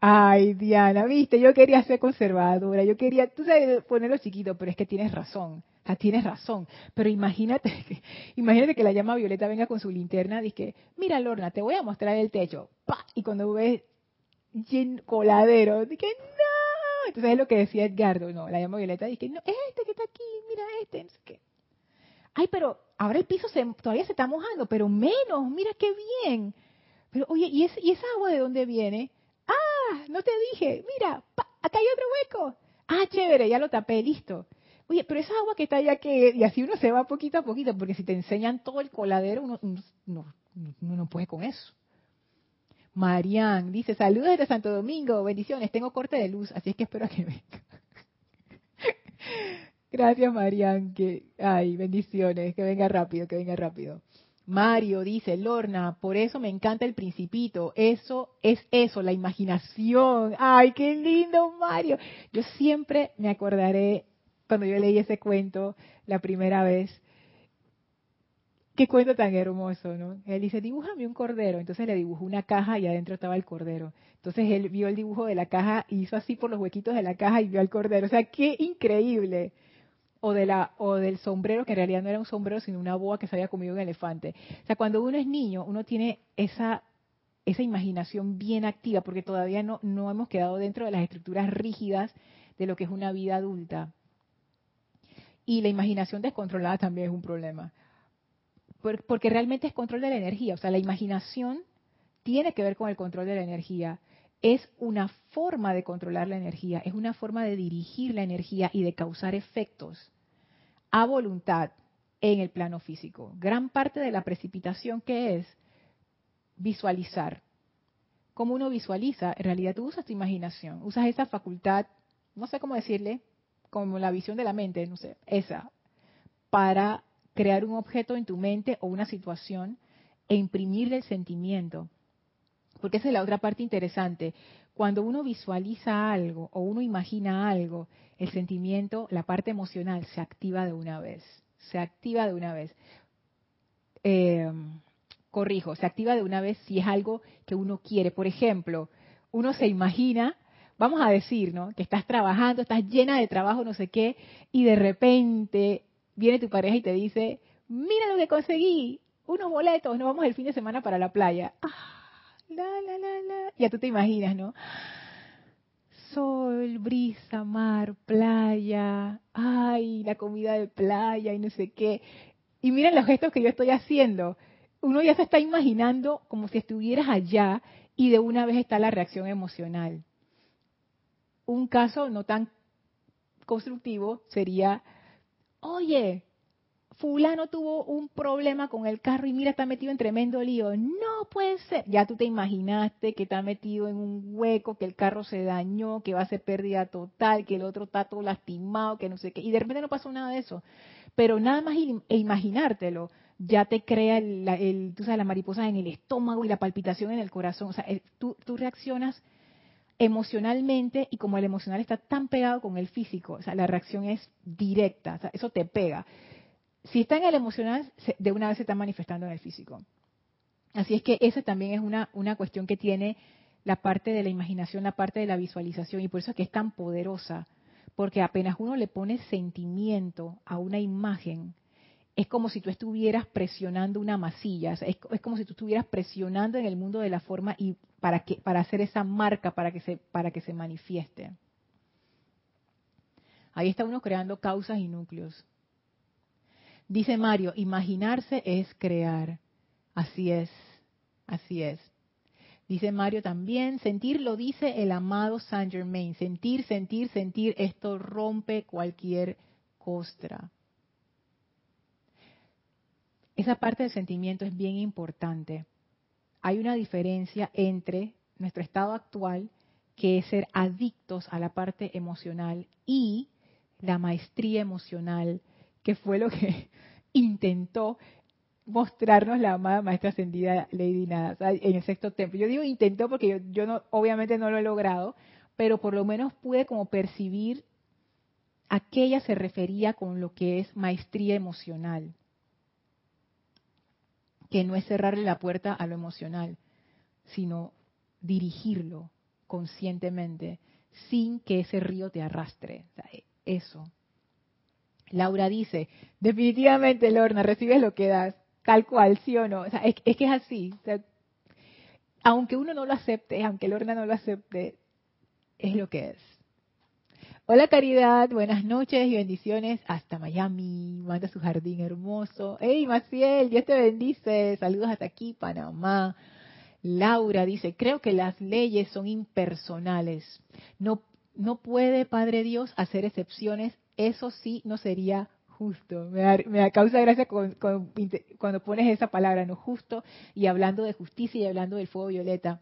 Ay, Diana, viste, yo quería ser conservadora, yo quería, tú sabes, ponerlo chiquito, pero es que tienes razón, o tienes razón. Pero imagínate que, imagínate que la llama violeta venga con su linterna, que, mira Lorna, te voy a mostrar el techo, ¡pa! y cuando ves coladero, dije, entonces es lo que decía Edgardo, no, la llama violeta, dije, no, este que está aquí, mira este, qué. Ay, pero ahora el piso se, todavía se está mojando, pero menos, mira qué bien. Pero oye, ¿y, ¿y esa agua de dónde viene? Ah, no te dije, mira, acá hay otro hueco. Ah, chévere, ya lo tapé, listo. Oye, pero esa agua que está allá que y así uno se va poquito a poquito, porque si te enseñan todo el coladero, uno no, no puede con eso. Marian dice, saludos desde Santo Domingo, bendiciones, tengo corte de luz, así es que espero que venga. Gracias, Marian, que, ay, bendiciones, que venga rápido, que venga rápido. Mario dice, Lorna, por eso me encanta el principito. Eso es eso, la imaginación. Ay, qué lindo, Mario. Yo siempre me acordaré cuando yo leí ese cuento la primera vez. Qué cuento tan hermoso, ¿no? Él dice, dibújame un cordero. Entonces le dibujó una caja y adentro estaba el cordero. Entonces él vio el dibujo de la caja, hizo así por los huequitos de la caja y vio al cordero. O sea, qué increíble o, de la, o del sombrero, que en realidad no era un sombrero, sino una boa que se había comido un elefante. O sea, cuando uno es niño, uno tiene esa, esa imaginación bien activa, porque todavía no, no hemos quedado dentro de las estructuras rígidas de lo que es una vida adulta. Y la imaginación descontrolada también es un problema. Porque realmente es control de la energía. O sea, la imaginación tiene que ver con el control de la energía es una forma de controlar la energía, es una forma de dirigir la energía y de causar efectos a voluntad en el plano físico. Gran parte de la precipitación que es visualizar. Como uno visualiza, en realidad tú usas tu imaginación, usas esa facultad, no sé cómo decirle, como la visión de la mente, no sé, esa, para crear un objeto en tu mente o una situación e imprimirle el sentimiento porque esa es la otra parte interesante. Cuando uno visualiza algo o uno imagina algo, el sentimiento, la parte emocional, se activa de una vez. Se activa de una vez. Eh, corrijo, se activa de una vez si es algo que uno quiere. Por ejemplo, uno se imagina, vamos a decir, ¿no? Que estás trabajando, estás llena de trabajo, no sé qué, y de repente viene tu pareja y te dice, mira lo que conseguí, unos boletos, nos vamos el fin de semana para la playa. ¡Ah! la, la, la, la. Ya tú te imaginas, ¿no? Sol, brisa, mar, playa, ay, la comida de playa y no sé qué. Y miren los gestos que yo estoy haciendo. Uno ya se está imaginando como si estuvieras allá y de una vez está la reacción emocional. Un caso no tan constructivo sería, oye, fulano tuvo un problema con el carro y mira, está metido en tremendo lío. No puede ser. Ya tú te imaginaste que está metido en un hueco, que el carro se dañó, que va a ser pérdida total, que el otro está todo lastimado, que no sé qué. Y de repente no pasó nada de eso. Pero nada más e imaginártelo ya te crea el, tú sabes, las mariposas en el estómago y la palpitación en el corazón. O sea, tú, tú reaccionas emocionalmente y como el emocional está tan pegado con el físico, o sea, la reacción es directa, o sea, eso te pega si está en el emocional, de una vez se está manifestando en el físico. Así es que esa también es una, una cuestión que tiene la parte de la imaginación, la parte de la visualización, y por eso es que es tan poderosa, porque apenas uno le pone sentimiento a una imagen, es como si tú estuvieras presionando una masilla, es, como si tú estuvieras presionando en el mundo de la forma y para que para hacer esa marca para que se para que se manifieste. Ahí está uno creando causas y núcleos. Dice Mario, imaginarse es crear. Así es, así es. Dice Mario también, sentir lo dice el amado Saint Germain. Sentir, sentir, sentir, esto rompe cualquier costra. Esa parte del sentimiento es bien importante. Hay una diferencia entre nuestro estado actual, que es ser adictos a la parte emocional, y la maestría emocional, que fue lo que intentó mostrarnos la amada maestra ascendida Lady Nada en el sexto templo. Yo digo intentó porque yo, no, obviamente no lo he logrado, pero por lo menos pude como percibir a qué ella se refería con lo que es maestría emocional. Que no es cerrarle la puerta a lo emocional, sino dirigirlo conscientemente sin que ese río te arrastre. eso. Laura dice, definitivamente Lorna, recibes lo que das, tal cual, sí o no. es, que es así. aunque uno no lo acepte, aunque Lorna no lo acepte, es lo que es. Hola Caridad, buenas noches y bendiciones hasta Miami. Manda su jardín hermoso. Hey Maciel, Dios te bendice. Saludos hasta aquí, Panamá. Laura dice, creo que las leyes son impersonales. No, no puede, Padre Dios, hacer excepciones. Eso sí no sería justo. Me da, me causa gracia cuando pones esa palabra, no justo, y hablando de justicia y hablando del fuego violeta.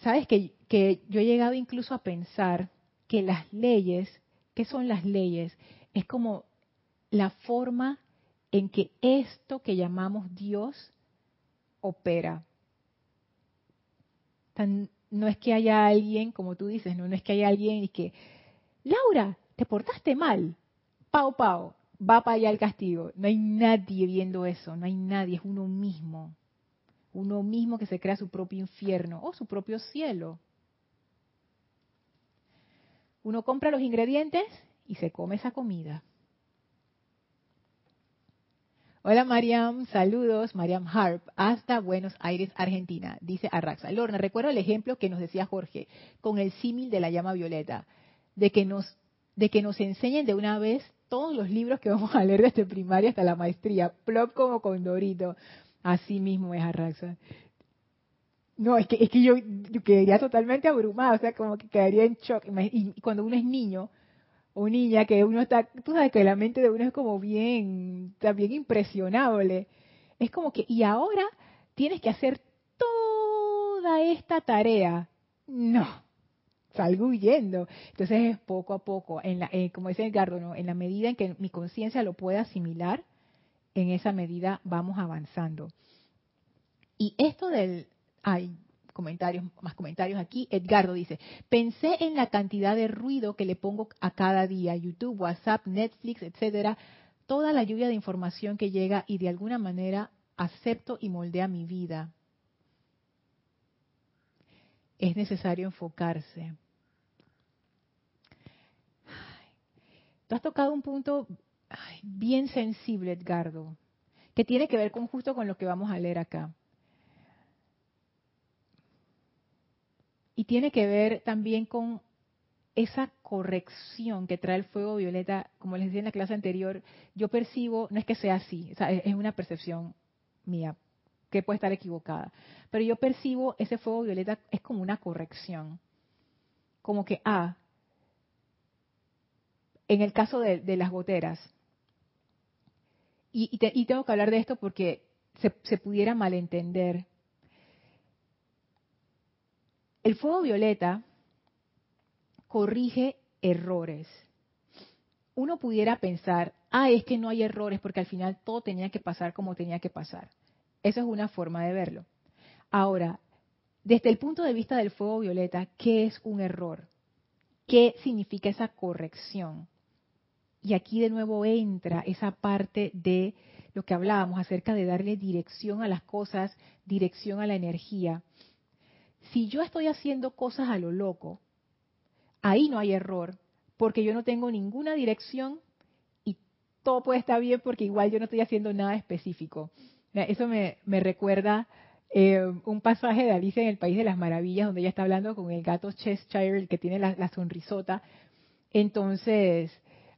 Sabes que, que yo he llegado incluso a pensar que las leyes, ¿qué son las leyes? Es como la forma en que esto que llamamos Dios opera. no es que haya alguien, como tú dices, no, no es que haya alguien y que, Laura, te portaste mal, pao, pao, va para allá el castigo. No hay nadie viendo eso, no hay nadie, es uno mismo. Uno mismo que se crea su propio infierno o su propio cielo. Uno compra los ingredientes y se come esa comida. Hola Mariam, saludos, Mariam Harp, hasta Buenos Aires, Argentina. Dice Arraxa. Lorna, recuerdo el ejemplo que nos decía Jorge con el símil de la llama violeta, de que nos de que nos enseñen de una vez todos los libros que vamos a leer desde primaria hasta la maestría, plop como con Dorito. Así mismo es Arraxa. No, es que, es que yo, quedaría totalmente abrumada, o sea, como que quedaría en shock. Y cuando uno es niño o niña, que uno está, tú sabes que la mente de uno es como bien, también impresionable. Es como que, y ahora tienes que hacer toda esta tarea. No, salgo huyendo. Entonces es poco a poco, en la, eh, como dice Edgardo, ¿no? en la medida en que mi conciencia lo pueda asimilar, en esa medida vamos avanzando. Y esto del, hay comentarios, más comentarios aquí. Edgardo dice, pensé en la cantidad de ruido que le pongo a cada día, YouTube, WhatsApp, Netflix, etcétera, toda la lluvia de información que llega y de alguna manera acepto y moldea mi vida. Es necesario enfocarse. Tú has tocado un punto bien sensible, Edgardo, que tiene que ver con justo con lo que vamos a leer acá. Y tiene que ver también con esa corrección que trae el fuego violeta, como les decía en la clase anterior, yo percibo, no es que sea así, es una percepción mía, que puede estar equivocada, pero yo percibo ese fuego violeta es como una corrección, como que, ah, en el caso de, las goteras, y, tengo que hablar de esto porque se, se pudiera malentender, el fuego violeta corrige errores. Uno pudiera pensar, ah, es que no hay errores porque al final todo tenía que pasar como tenía que pasar. Esa es una forma de verlo. Ahora, desde el punto de vista del fuego violeta, ¿qué es un error? ¿Qué significa esa corrección? Y aquí de nuevo entra esa parte de lo que hablábamos acerca de darle dirección a las cosas, dirección a la energía si yo estoy haciendo cosas a lo loco, ahí no hay error, porque yo no tengo ninguna dirección y todo puede estar bien porque igual yo no estoy haciendo nada específico. Eso me, recuerda eh, un pasaje de Alicia en el País de las Maravillas, donde ella está hablando con el gato Cheshire, el que tiene la, sonrisota. Entonces,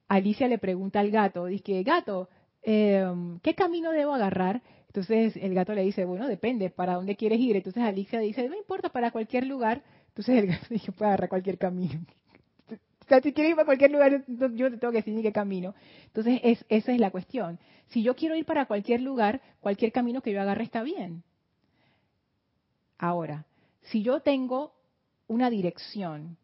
Alicia le pregunta al gato, dice, gato, eh, ¿qué camino debo agarrar? Entonces el gato le dice, bueno, depende, ¿para dónde quieres ir? Entonces Alicia dice, no importa, para cualquier lugar. Entonces el gato dice, puede agarrar cualquier camino. O sea, si quieres ir para cualquier lugar, yo te tengo que decir ni qué camino. Entonces es, esa es la cuestión. Si yo quiero ir para cualquier lugar, cualquier camino que yo agarre está bien. Ahora, si yo tengo una dirección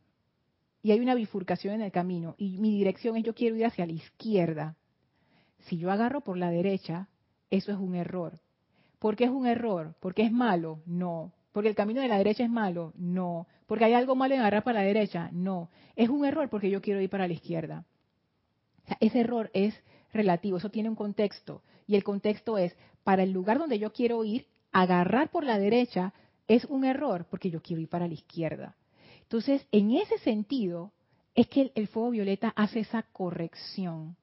y hay una bifurcación en el camino y mi dirección es yo quiero ir hacia la izquierda, si yo agarro por la derecha, eso es un error. ¿Por qué es un error? ¿Porque es malo? No. ¿Porque el camino de la derecha es malo? No. ¿Porque hay algo malo en agarrar para la derecha? No. Es un error porque yo quiero ir para la izquierda. ese error es relativo, eso tiene un contexto. Y el contexto es, para el lugar donde yo quiero ir, agarrar por la derecha es un error porque yo quiero ir para la izquierda. Entonces, en ese sentido, es que el, fuego violeta hace esa corrección.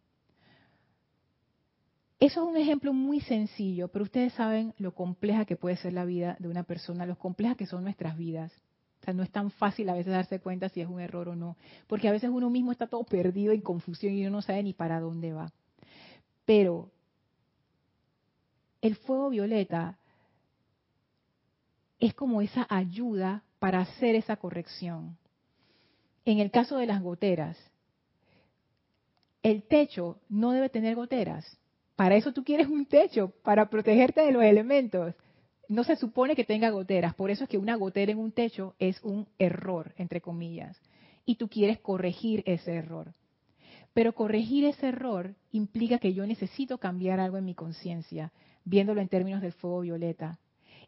Eso es un ejemplo muy sencillo, pero ustedes saben lo compleja que puede ser la vida de una persona, lo compleja que son nuestras vidas. O sea, no es tan fácil a veces darse cuenta si es un error o no, porque a veces uno mismo está todo perdido en confusión y uno no sabe ni para dónde va. Pero el fuego violeta es como esa ayuda para hacer esa corrección. En el caso de las goteras, el techo no debe tener goteras. Para eso tú quieres un techo, para protegerte de los elementos. No se supone que tenga goteras, por eso es que una gotera en un techo es un error, entre comillas. Y tú quieres corregir ese error. Pero corregir ese error implica que yo necesito cambiar algo en mi conciencia, viéndolo en términos del fuego violeta.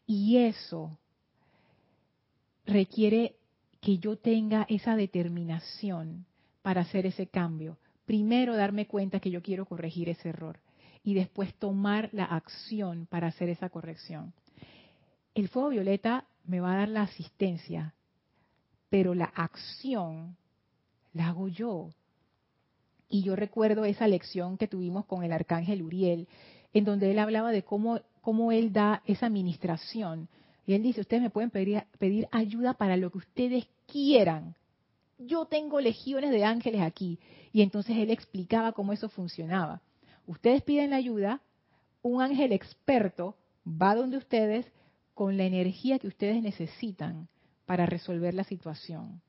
Y eso requiere que yo tenga esa determinación para hacer ese cambio. Primero darme cuenta que yo quiero corregir ese error y después tomar la acción para hacer esa corrección. El fuego violeta me va a dar la asistencia, pero la acción la hago yo. Y yo recuerdo esa lección que tuvimos con el arcángel Uriel, en donde él hablaba de cómo, cómo él da esa administración y él dice, ustedes me pueden pedir, pedir ayuda para lo que ustedes quieran. Yo tengo legiones de ángeles aquí. Y entonces él explicaba cómo eso funcionaba. Ustedes piden la ayuda, un ángel experto va donde ustedes con la energía que ustedes necesitan para resolver la situación.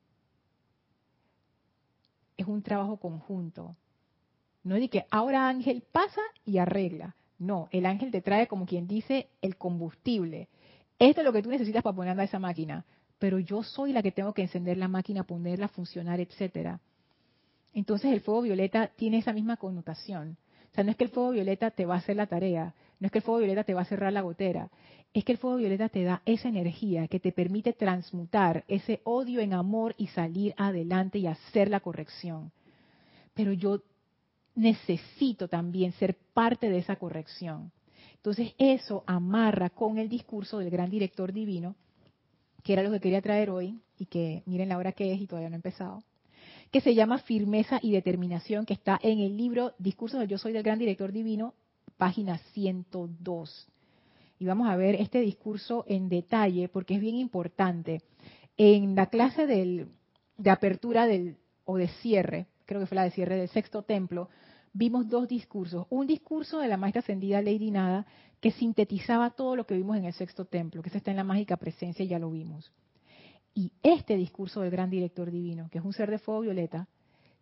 Es un trabajo conjunto. No es de que ahora ángel pasa y arregla. No, el ángel te trae como quien dice el combustible esto es lo que tú necesitas para poner a esa máquina, pero yo soy la que tengo que encender la máquina, ponerla a funcionar, etcétera. Entonces el fuego violeta tiene esa misma connotación. Sea, no es que el fuego violeta te va a hacer la tarea, no es que el fuego violeta te va a cerrar la gotera, es que el fuego violeta te da esa energía que te permite transmutar ese odio en amor y salir adelante y hacer la corrección. Pero yo necesito también ser parte de esa corrección. Entonces eso amarra con el discurso del gran director divino, que era lo que quería traer hoy, y que miren la hora que es y todavía no he empezado, que se llama Firmeza y Determinación, que está en el libro Discursos del Yo Soy del Gran Director Divino, página 102. Y vamos a ver este discurso en detalle porque es bien importante. En la clase de apertura del, o de cierre, creo que fue la de cierre del sexto templo, vimos dos discursos. Un discurso de la maestra ascendida Lady Nada que sintetizaba todo lo que vimos en el sexto templo, que se está en la mágica presencia y ya lo vimos. Y este discurso del gran director divino, que es un ser de fuego violeta,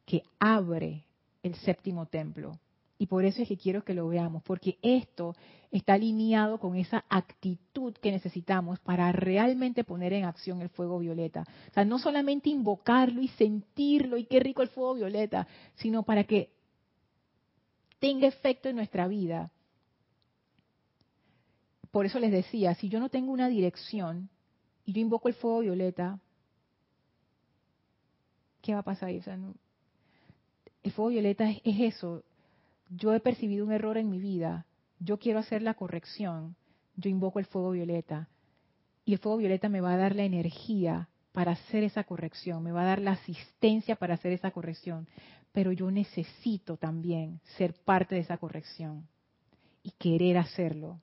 que abre el séptimo templo. Y por eso es que quiero que lo veamos, porque esto está alineado con esa actitud que necesitamos para realmente poner en acción el fuego violeta. O sea, no solamente invocarlo y sentirlo y qué rico el fuego violeta, sino para que tenga efecto en nuestra vida. Por eso les decía, si yo no tengo una dirección y yo invoco el fuego violeta, ¿qué va a pasar ahí? el fuego violeta es, es eso. Yo he percibido un error en mi vida, yo quiero hacer la corrección, yo invoco el fuego violeta. Y el fuego violeta me va a dar la energía para hacer esa corrección, me va a dar la asistencia para hacer esa corrección pero yo necesito también ser parte de esa corrección y querer hacerlo.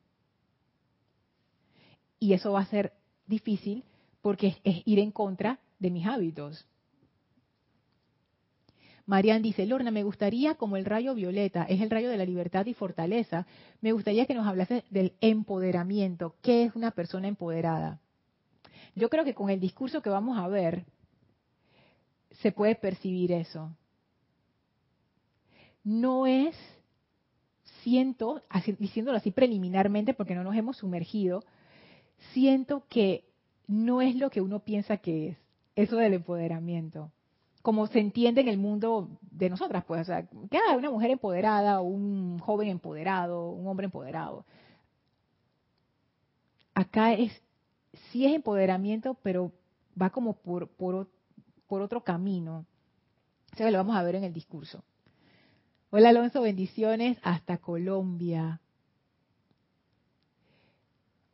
Y eso va a ser difícil porque es, ir en contra de mis hábitos. Marian dice, Lorna, me gustaría, como el rayo violeta es el rayo de la libertad y fortaleza, me gustaría que nos hablase del empoderamiento. ¿Qué es una persona empoderada? Yo creo que con el discurso que vamos a ver se puede percibir eso no es, siento, diciéndolo así preliminarmente porque no nos hemos sumergido, siento que no es lo que uno piensa que es, eso del empoderamiento. Como se entiende en el mundo de nosotras, pues, o sea, que hay una mujer empoderada, un joven empoderado, un hombre empoderado. Acá es, sí es empoderamiento, pero va como por, otro camino. Eso lo vamos a ver en el discurso. Hola Alonso, bendiciones hasta Colombia.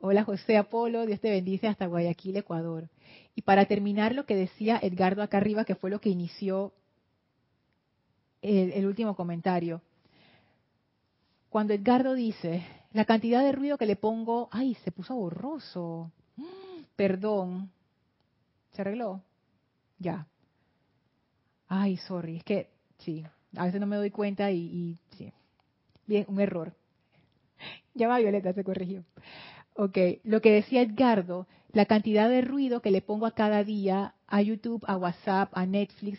Hola José Apolo, Dios te bendice hasta Guayaquil, Ecuador. Y para terminar lo que decía Edgardo acá arriba, que fue lo que inició el, último comentario. Cuando Edgardo dice, la cantidad de ruido que le pongo, ay, se puso borroso. Perdón. ¿Se arregló? Ya. Ay, sorry, es que sí, a veces no me doy cuenta y, y sí. Bien, un error. Ya va Violeta, se corrigió. Ok, lo que decía Edgardo, la cantidad de ruido que le pongo a cada día a YouTube, a WhatsApp, a Netflix.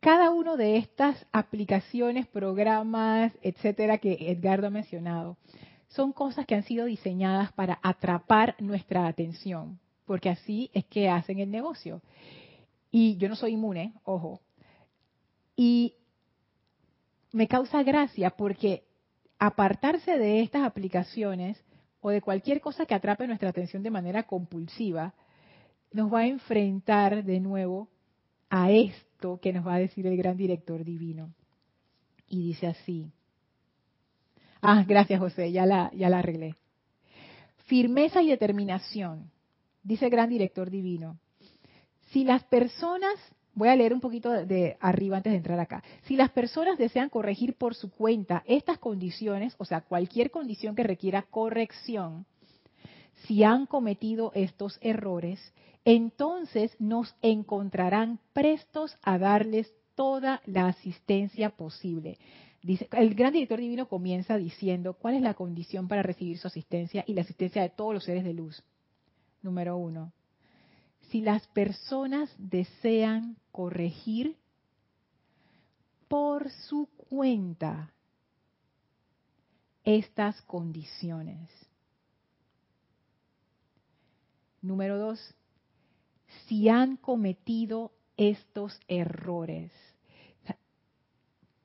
Cada uno de estas aplicaciones, programas, etcétera, que Edgardo ha mencionado, son cosas que han sido diseñadas para atrapar nuestra atención, porque así es que hacen el negocio. Y yo no soy inmune, ojo. Y me causa gracia porque apartarse de estas aplicaciones o de cualquier cosa que atrape nuestra atención de manera compulsiva, nos va a enfrentar de nuevo a esto que nos va a decir el gran director divino. Y dice así. Ah, gracias José, ya la, ya la arreglé. Firmeza y determinación, dice el gran director divino. Si las personas Voy a leer un poquito de arriba antes de entrar acá. Si las personas desean corregir por su cuenta estas condiciones, o sea, cualquier condición que requiera corrección, si han cometido estos errores, entonces nos encontrarán prestos a darles toda la asistencia posible. Dice, el gran director divino comienza diciendo cuál es la condición para recibir su asistencia y la asistencia de todos los seres de luz. Número uno, si las personas desean corregir por su cuenta estas condiciones. Número dos, si han cometido estos errores.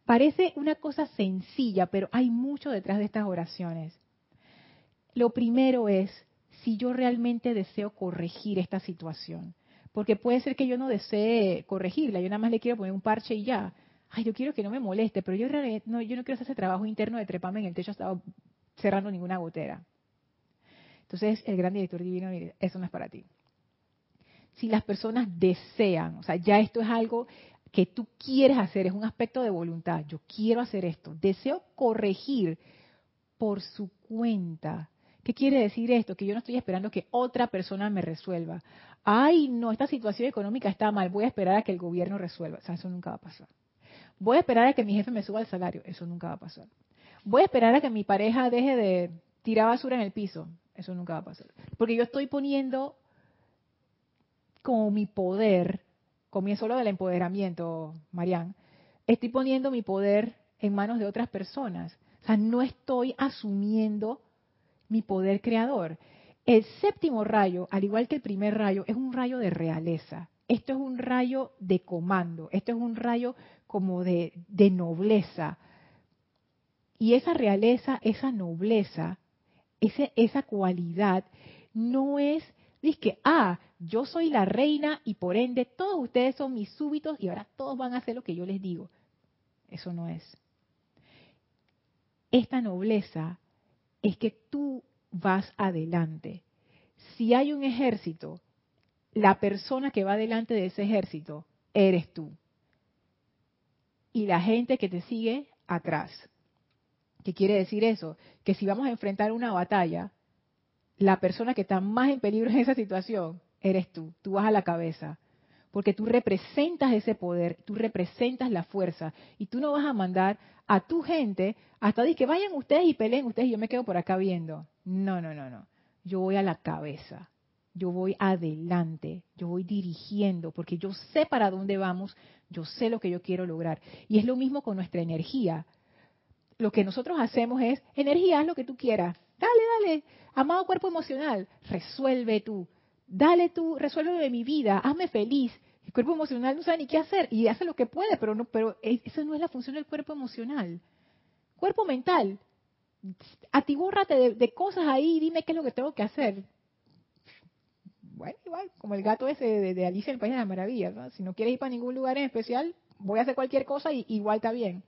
Parece una cosa sencilla, pero hay mucho detrás de estas oraciones. Lo primero es, si yo realmente deseo corregir esta situación. Porque puede ser que yo no desee corregirla, yo nada más le quiero poner un parche y ya. Ay, yo quiero que no me moleste, pero yo, no, yo no quiero hacer ese trabajo interno de treparme en el techo estaba cerrando ninguna gotera. Entonces el gran director divino eso no es para ti. Si las personas desean, o sea, ya esto es algo que tú quieres hacer, es un aspecto de voluntad, yo quiero hacer esto, deseo corregir por su cuenta ¿Qué quiere decir esto? Que yo no estoy esperando que otra persona me resuelva. Ay, no, esta situación económica está mal, voy a esperar a que el gobierno resuelva. O sea, eso nunca va a pasar. Voy a esperar a que mi jefe me suba el salario. Eso nunca va a pasar. Voy a esperar a que mi pareja deje de tirar basura en el piso. Eso nunca va a pasar. Porque yo estoy poniendo como mi poder, comienzo lo del empoderamiento, Marian, estoy poniendo mi poder en manos de otras personas. O sea, no estoy asumiendo mi poder creador. El séptimo rayo, al igual que el primer rayo, es un rayo de realeza. Esto es un rayo de comando, esto es un rayo como de, nobleza. Y esa realeza, esa nobleza, ese, esa cualidad, no es, dice que, ah, yo soy la reina y por ende todos ustedes son mis súbitos y ahora todos van a hacer lo que yo les digo. Eso no es. Esta nobleza es que tú vas adelante. Si hay un ejército, la persona que va delante de ese ejército eres tú. Y la gente que te sigue atrás. ¿Qué quiere decir eso? Que si vamos a enfrentar una batalla, la persona que está más en peligro en esa situación eres tú. Tú vas a la cabeza. Porque tú representas ese poder, tú representas la fuerza. Y tú no vas a mandar a tu gente hasta decir que vayan ustedes y peleen ustedes y yo me quedo por acá viendo. No, no, no, no. Yo voy a la cabeza. Yo voy adelante. Yo voy dirigiendo porque yo sé para dónde vamos. Yo sé lo que yo quiero lograr. Y es lo mismo con nuestra energía. Lo que nosotros hacemos es, energía, haz lo que tú quieras. Dale, dale. Amado cuerpo emocional, resuelve tú. Dale tú, resuelve mi vida, hazme feliz. Cuerpo emocional no sabe ni qué hacer y hace lo que puede, pero no, pero esa no es la función del cuerpo emocional. Cuerpo mental, atibórrate de, de cosas ahí y dime qué es lo que tengo que hacer. Bueno, igual, como el gato ese de, Alicia en el País de las Maravillas. Si no quieres ir para ningún lugar en especial, voy a hacer cualquier cosa y igual está bien.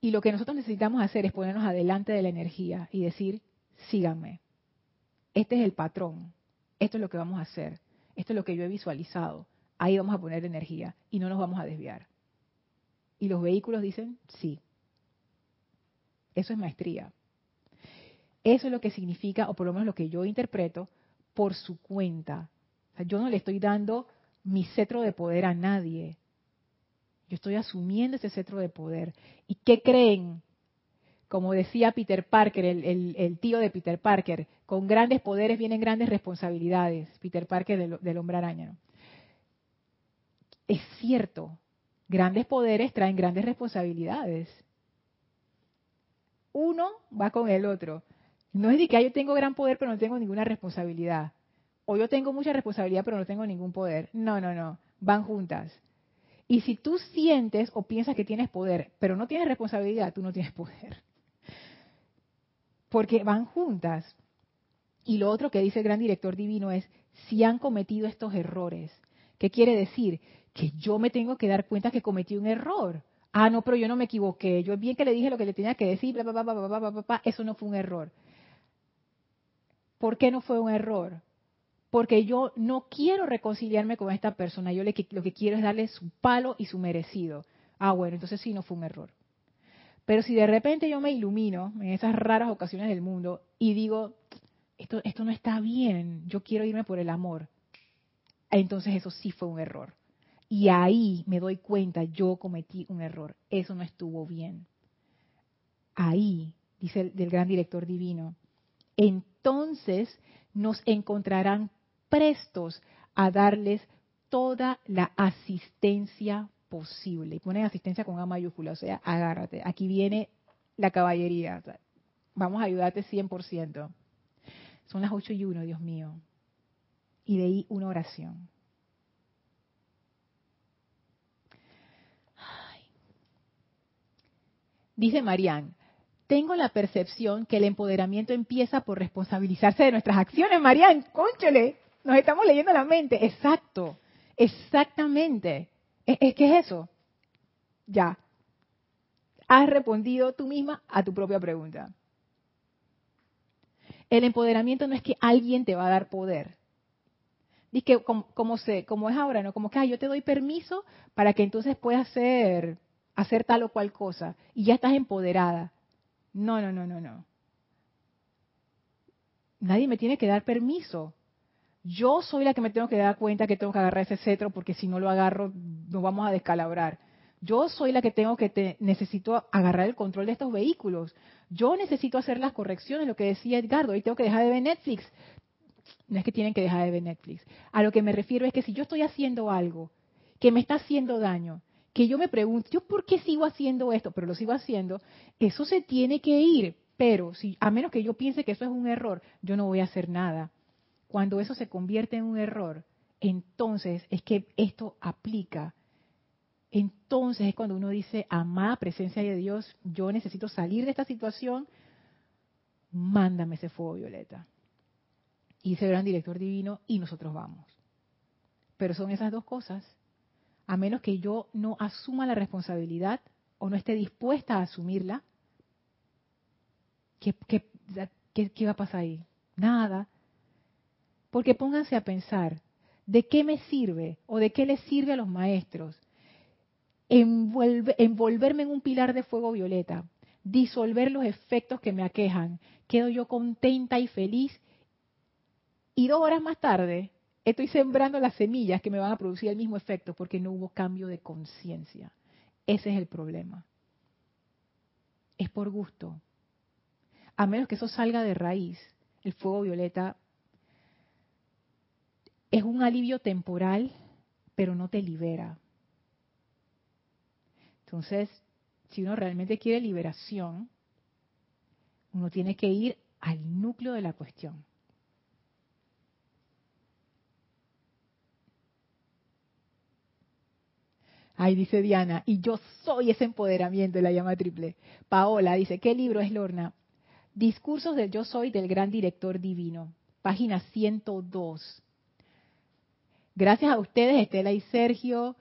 Y lo que nosotros necesitamos hacer es ponernos adelante de la energía y decir, síganme. Este es el patrón. Esto es lo que vamos a hacer. Esto es lo que yo he visualizado. Ahí vamos a poner energía y no nos vamos a desviar. Y los vehículos dicen, sí. Eso es maestría. Eso es lo que significa, o por lo menos lo que yo interpreto, por su cuenta. yo no le estoy dando mi cetro de poder a nadie. Yo estoy asumiendo ese cetro de poder. ¿Y qué creen? Como decía Peter Parker, el, tío de Peter Parker, con grandes poderes vienen grandes responsabilidades. Peter Parker del, hombre araña. Es cierto, grandes poderes traen grandes responsabilidades. Uno va con el otro. No es de que ah, yo tengo gran poder pero no tengo ninguna responsabilidad. O yo tengo mucha responsabilidad pero no tengo ningún poder. No, no, no. Van juntas. Y si tú sientes o piensas que tienes poder, pero no tienes responsabilidad, tú no tienes poder. Porque van juntas. Y lo otro que dice el gran director divino es, si han cometido estos errores, ¿qué quiere decir? Que yo me tengo que dar cuenta que cometí un error. Ah, no, pero yo no me equivoqué. Yo bien que le dije lo que le tenía que decir, bla, bla, bla, eso no fue un error. ¿Por qué no fue un error? porque yo no quiero reconciliarme con esta persona, yo lo que quiero es darle su palo y su merecido. Ah, bueno, entonces sí no fue un error. Pero si de repente yo me ilumino en esas raras ocasiones del mundo y digo, esto, esto no está bien, yo quiero irme por el amor, entonces eso sí fue un error. Y ahí me doy cuenta, yo cometí un error, eso no estuvo bien. Ahí, dice el del gran director divino, entonces nos encontrarán prestos a darles toda la asistencia posible. Y ponen asistencia con A mayúscula, o sea, agárrate. Aquí viene la caballería. vamos a ayudarte 100%. Son las 8 y 1, Dios mío. Y de ahí una oración. Dice Marián, tengo la percepción que el empoderamiento empieza por responsabilizarse de nuestras acciones. Marián, cónchale, nos estamos leyendo la mente. Exacto, exactamente. ¿Es, que es eso? Ya. Has respondido tú misma a tu propia pregunta. El empoderamiento no es que alguien te va a dar poder. Dice que como, se, como es ahora, ¿no? Como que yo te doy permiso para que entonces puedas hacer, hacer tal o cual cosa. Y ya estás empoderada. No, no, no, no, no. Nadie me tiene que dar permiso. Yo soy la que me tengo que dar cuenta que tengo que agarrar ese cetro porque si no lo agarro nos vamos a descalabrar. Yo soy la que tengo que te, necesito agarrar el control de estos vehículos. Yo necesito hacer las correcciones, lo que decía Edgardo, y tengo que dejar de ver Netflix. No es que tienen que dejar de ver Netflix. A lo que me refiero es que si yo estoy haciendo algo que me está haciendo daño, que yo me pregunto, ¿yo por qué sigo haciendo esto? Pero lo sigo haciendo, eso se tiene que ir. Pero si a menos que yo piense que eso es un error, yo no voy a hacer nada. Cuando eso se convierte en un error, entonces es que esto aplica. Entonces es cuando uno dice, amada presencia de Dios, yo necesito salir de esta situación, mándame ese fuego violeta. Y ese gran director divino, y nosotros vamos. Pero son esas dos cosas. A menos que yo no asuma la responsabilidad o no esté dispuesta a asumirla, ¿qué, qué, qué va a pasar ahí? Nada. Porque pónganse a pensar, ¿de qué me sirve o de qué les sirve a los maestros envolverme en un pilar de fuego violeta, disolver los efectos que me aquejan? Quedo yo contenta y feliz y dos horas más tarde estoy sembrando las semillas que me van a producir el mismo efecto porque no hubo cambio de conciencia. Ese es el problema. Es por gusto. A menos que eso salga de raíz, el fuego violeta es un alivio temporal, pero no te libera. Entonces, si uno realmente quiere liberación, uno tiene que ir al núcleo de la cuestión. Ahí dice Diana, y yo soy ese empoderamiento de la llama triple. Paola dice, ¿qué libro es Lorna? Discursos del yo soy del gran director divino, página 102. Gracias a ustedes, Estela y Sergio.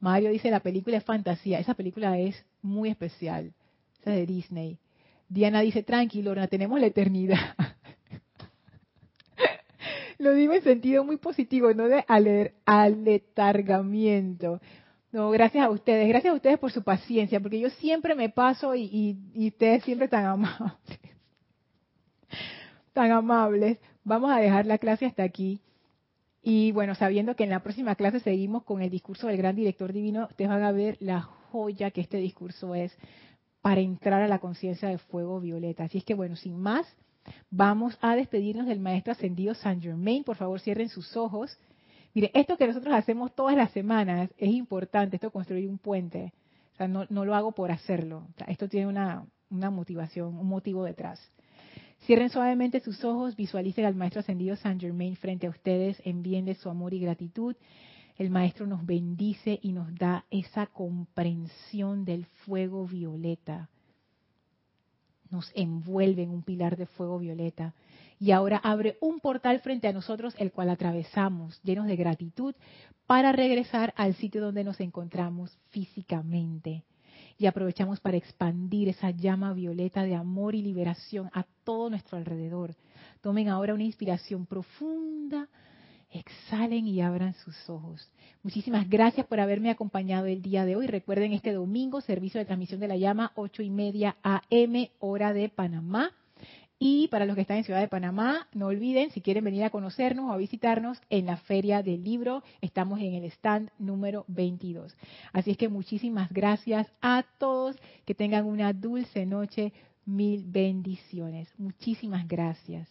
Mario dice, la película es fantasía. Esa película es muy especial. Esa de Disney. Diana dice, tranquilo, Lorna, tenemos la eternidad. Lo digo en sentido muy positivo, no de aletargamiento. No, gracias a ustedes, gracias a ustedes por su paciencia, porque yo siempre me paso y, y ustedes siempre tan amables. Tan amables. Vamos a dejar la clase hasta aquí. Y bueno, sabiendo que en la próxima clase seguimos con el discurso del gran director divino, ustedes van a ver la joya que este discurso es para entrar a la conciencia de fuego violeta. Así es que bueno, sin más, vamos a despedirnos del maestro ascendido Saint Germain. Por favor, cierren sus ojos. Mire, esto que nosotros hacemos todas las semanas es importante, esto construir un puente. O sea, no, lo hago por hacerlo. esto tiene una, una motivación, un motivo detrás. Cierren suavemente sus ojos, visualicen al Maestro Ascendido Saint Germain frente a ustedes, envíenle su amor y gratitud. El Maestro nos bendice y nos da esa comprensión del fuego violeta nos envuelve en un pilar de fuego violeta. Y ahora abre un portal frente a nosotros, el cual atravesamos, llenos de gratitud, para regresar al sitio donde nos encontramos físicamente. Y aprovechamos para expandir esa llama violeta de amor y liberación a todo nuestro alrededor. Tomen ahora una inspiración profunda exhalen y abran sus ojos. Muchísimas gracias por haberme acompañado el día de hoy. Recuerden este domingo, servicio de transmisión de la llama, ocho y media AM, hora de Panamá. Y para los que están en Ciudad de Panamá, no olviden, si quieren venir a conocernos o a visitarnos en la Feria del Libro, estamos en el stand número 22. Así es que muchísimas gracias a todos, que tengan una dulce noche, mil bendiciones. Muchísimas gracias.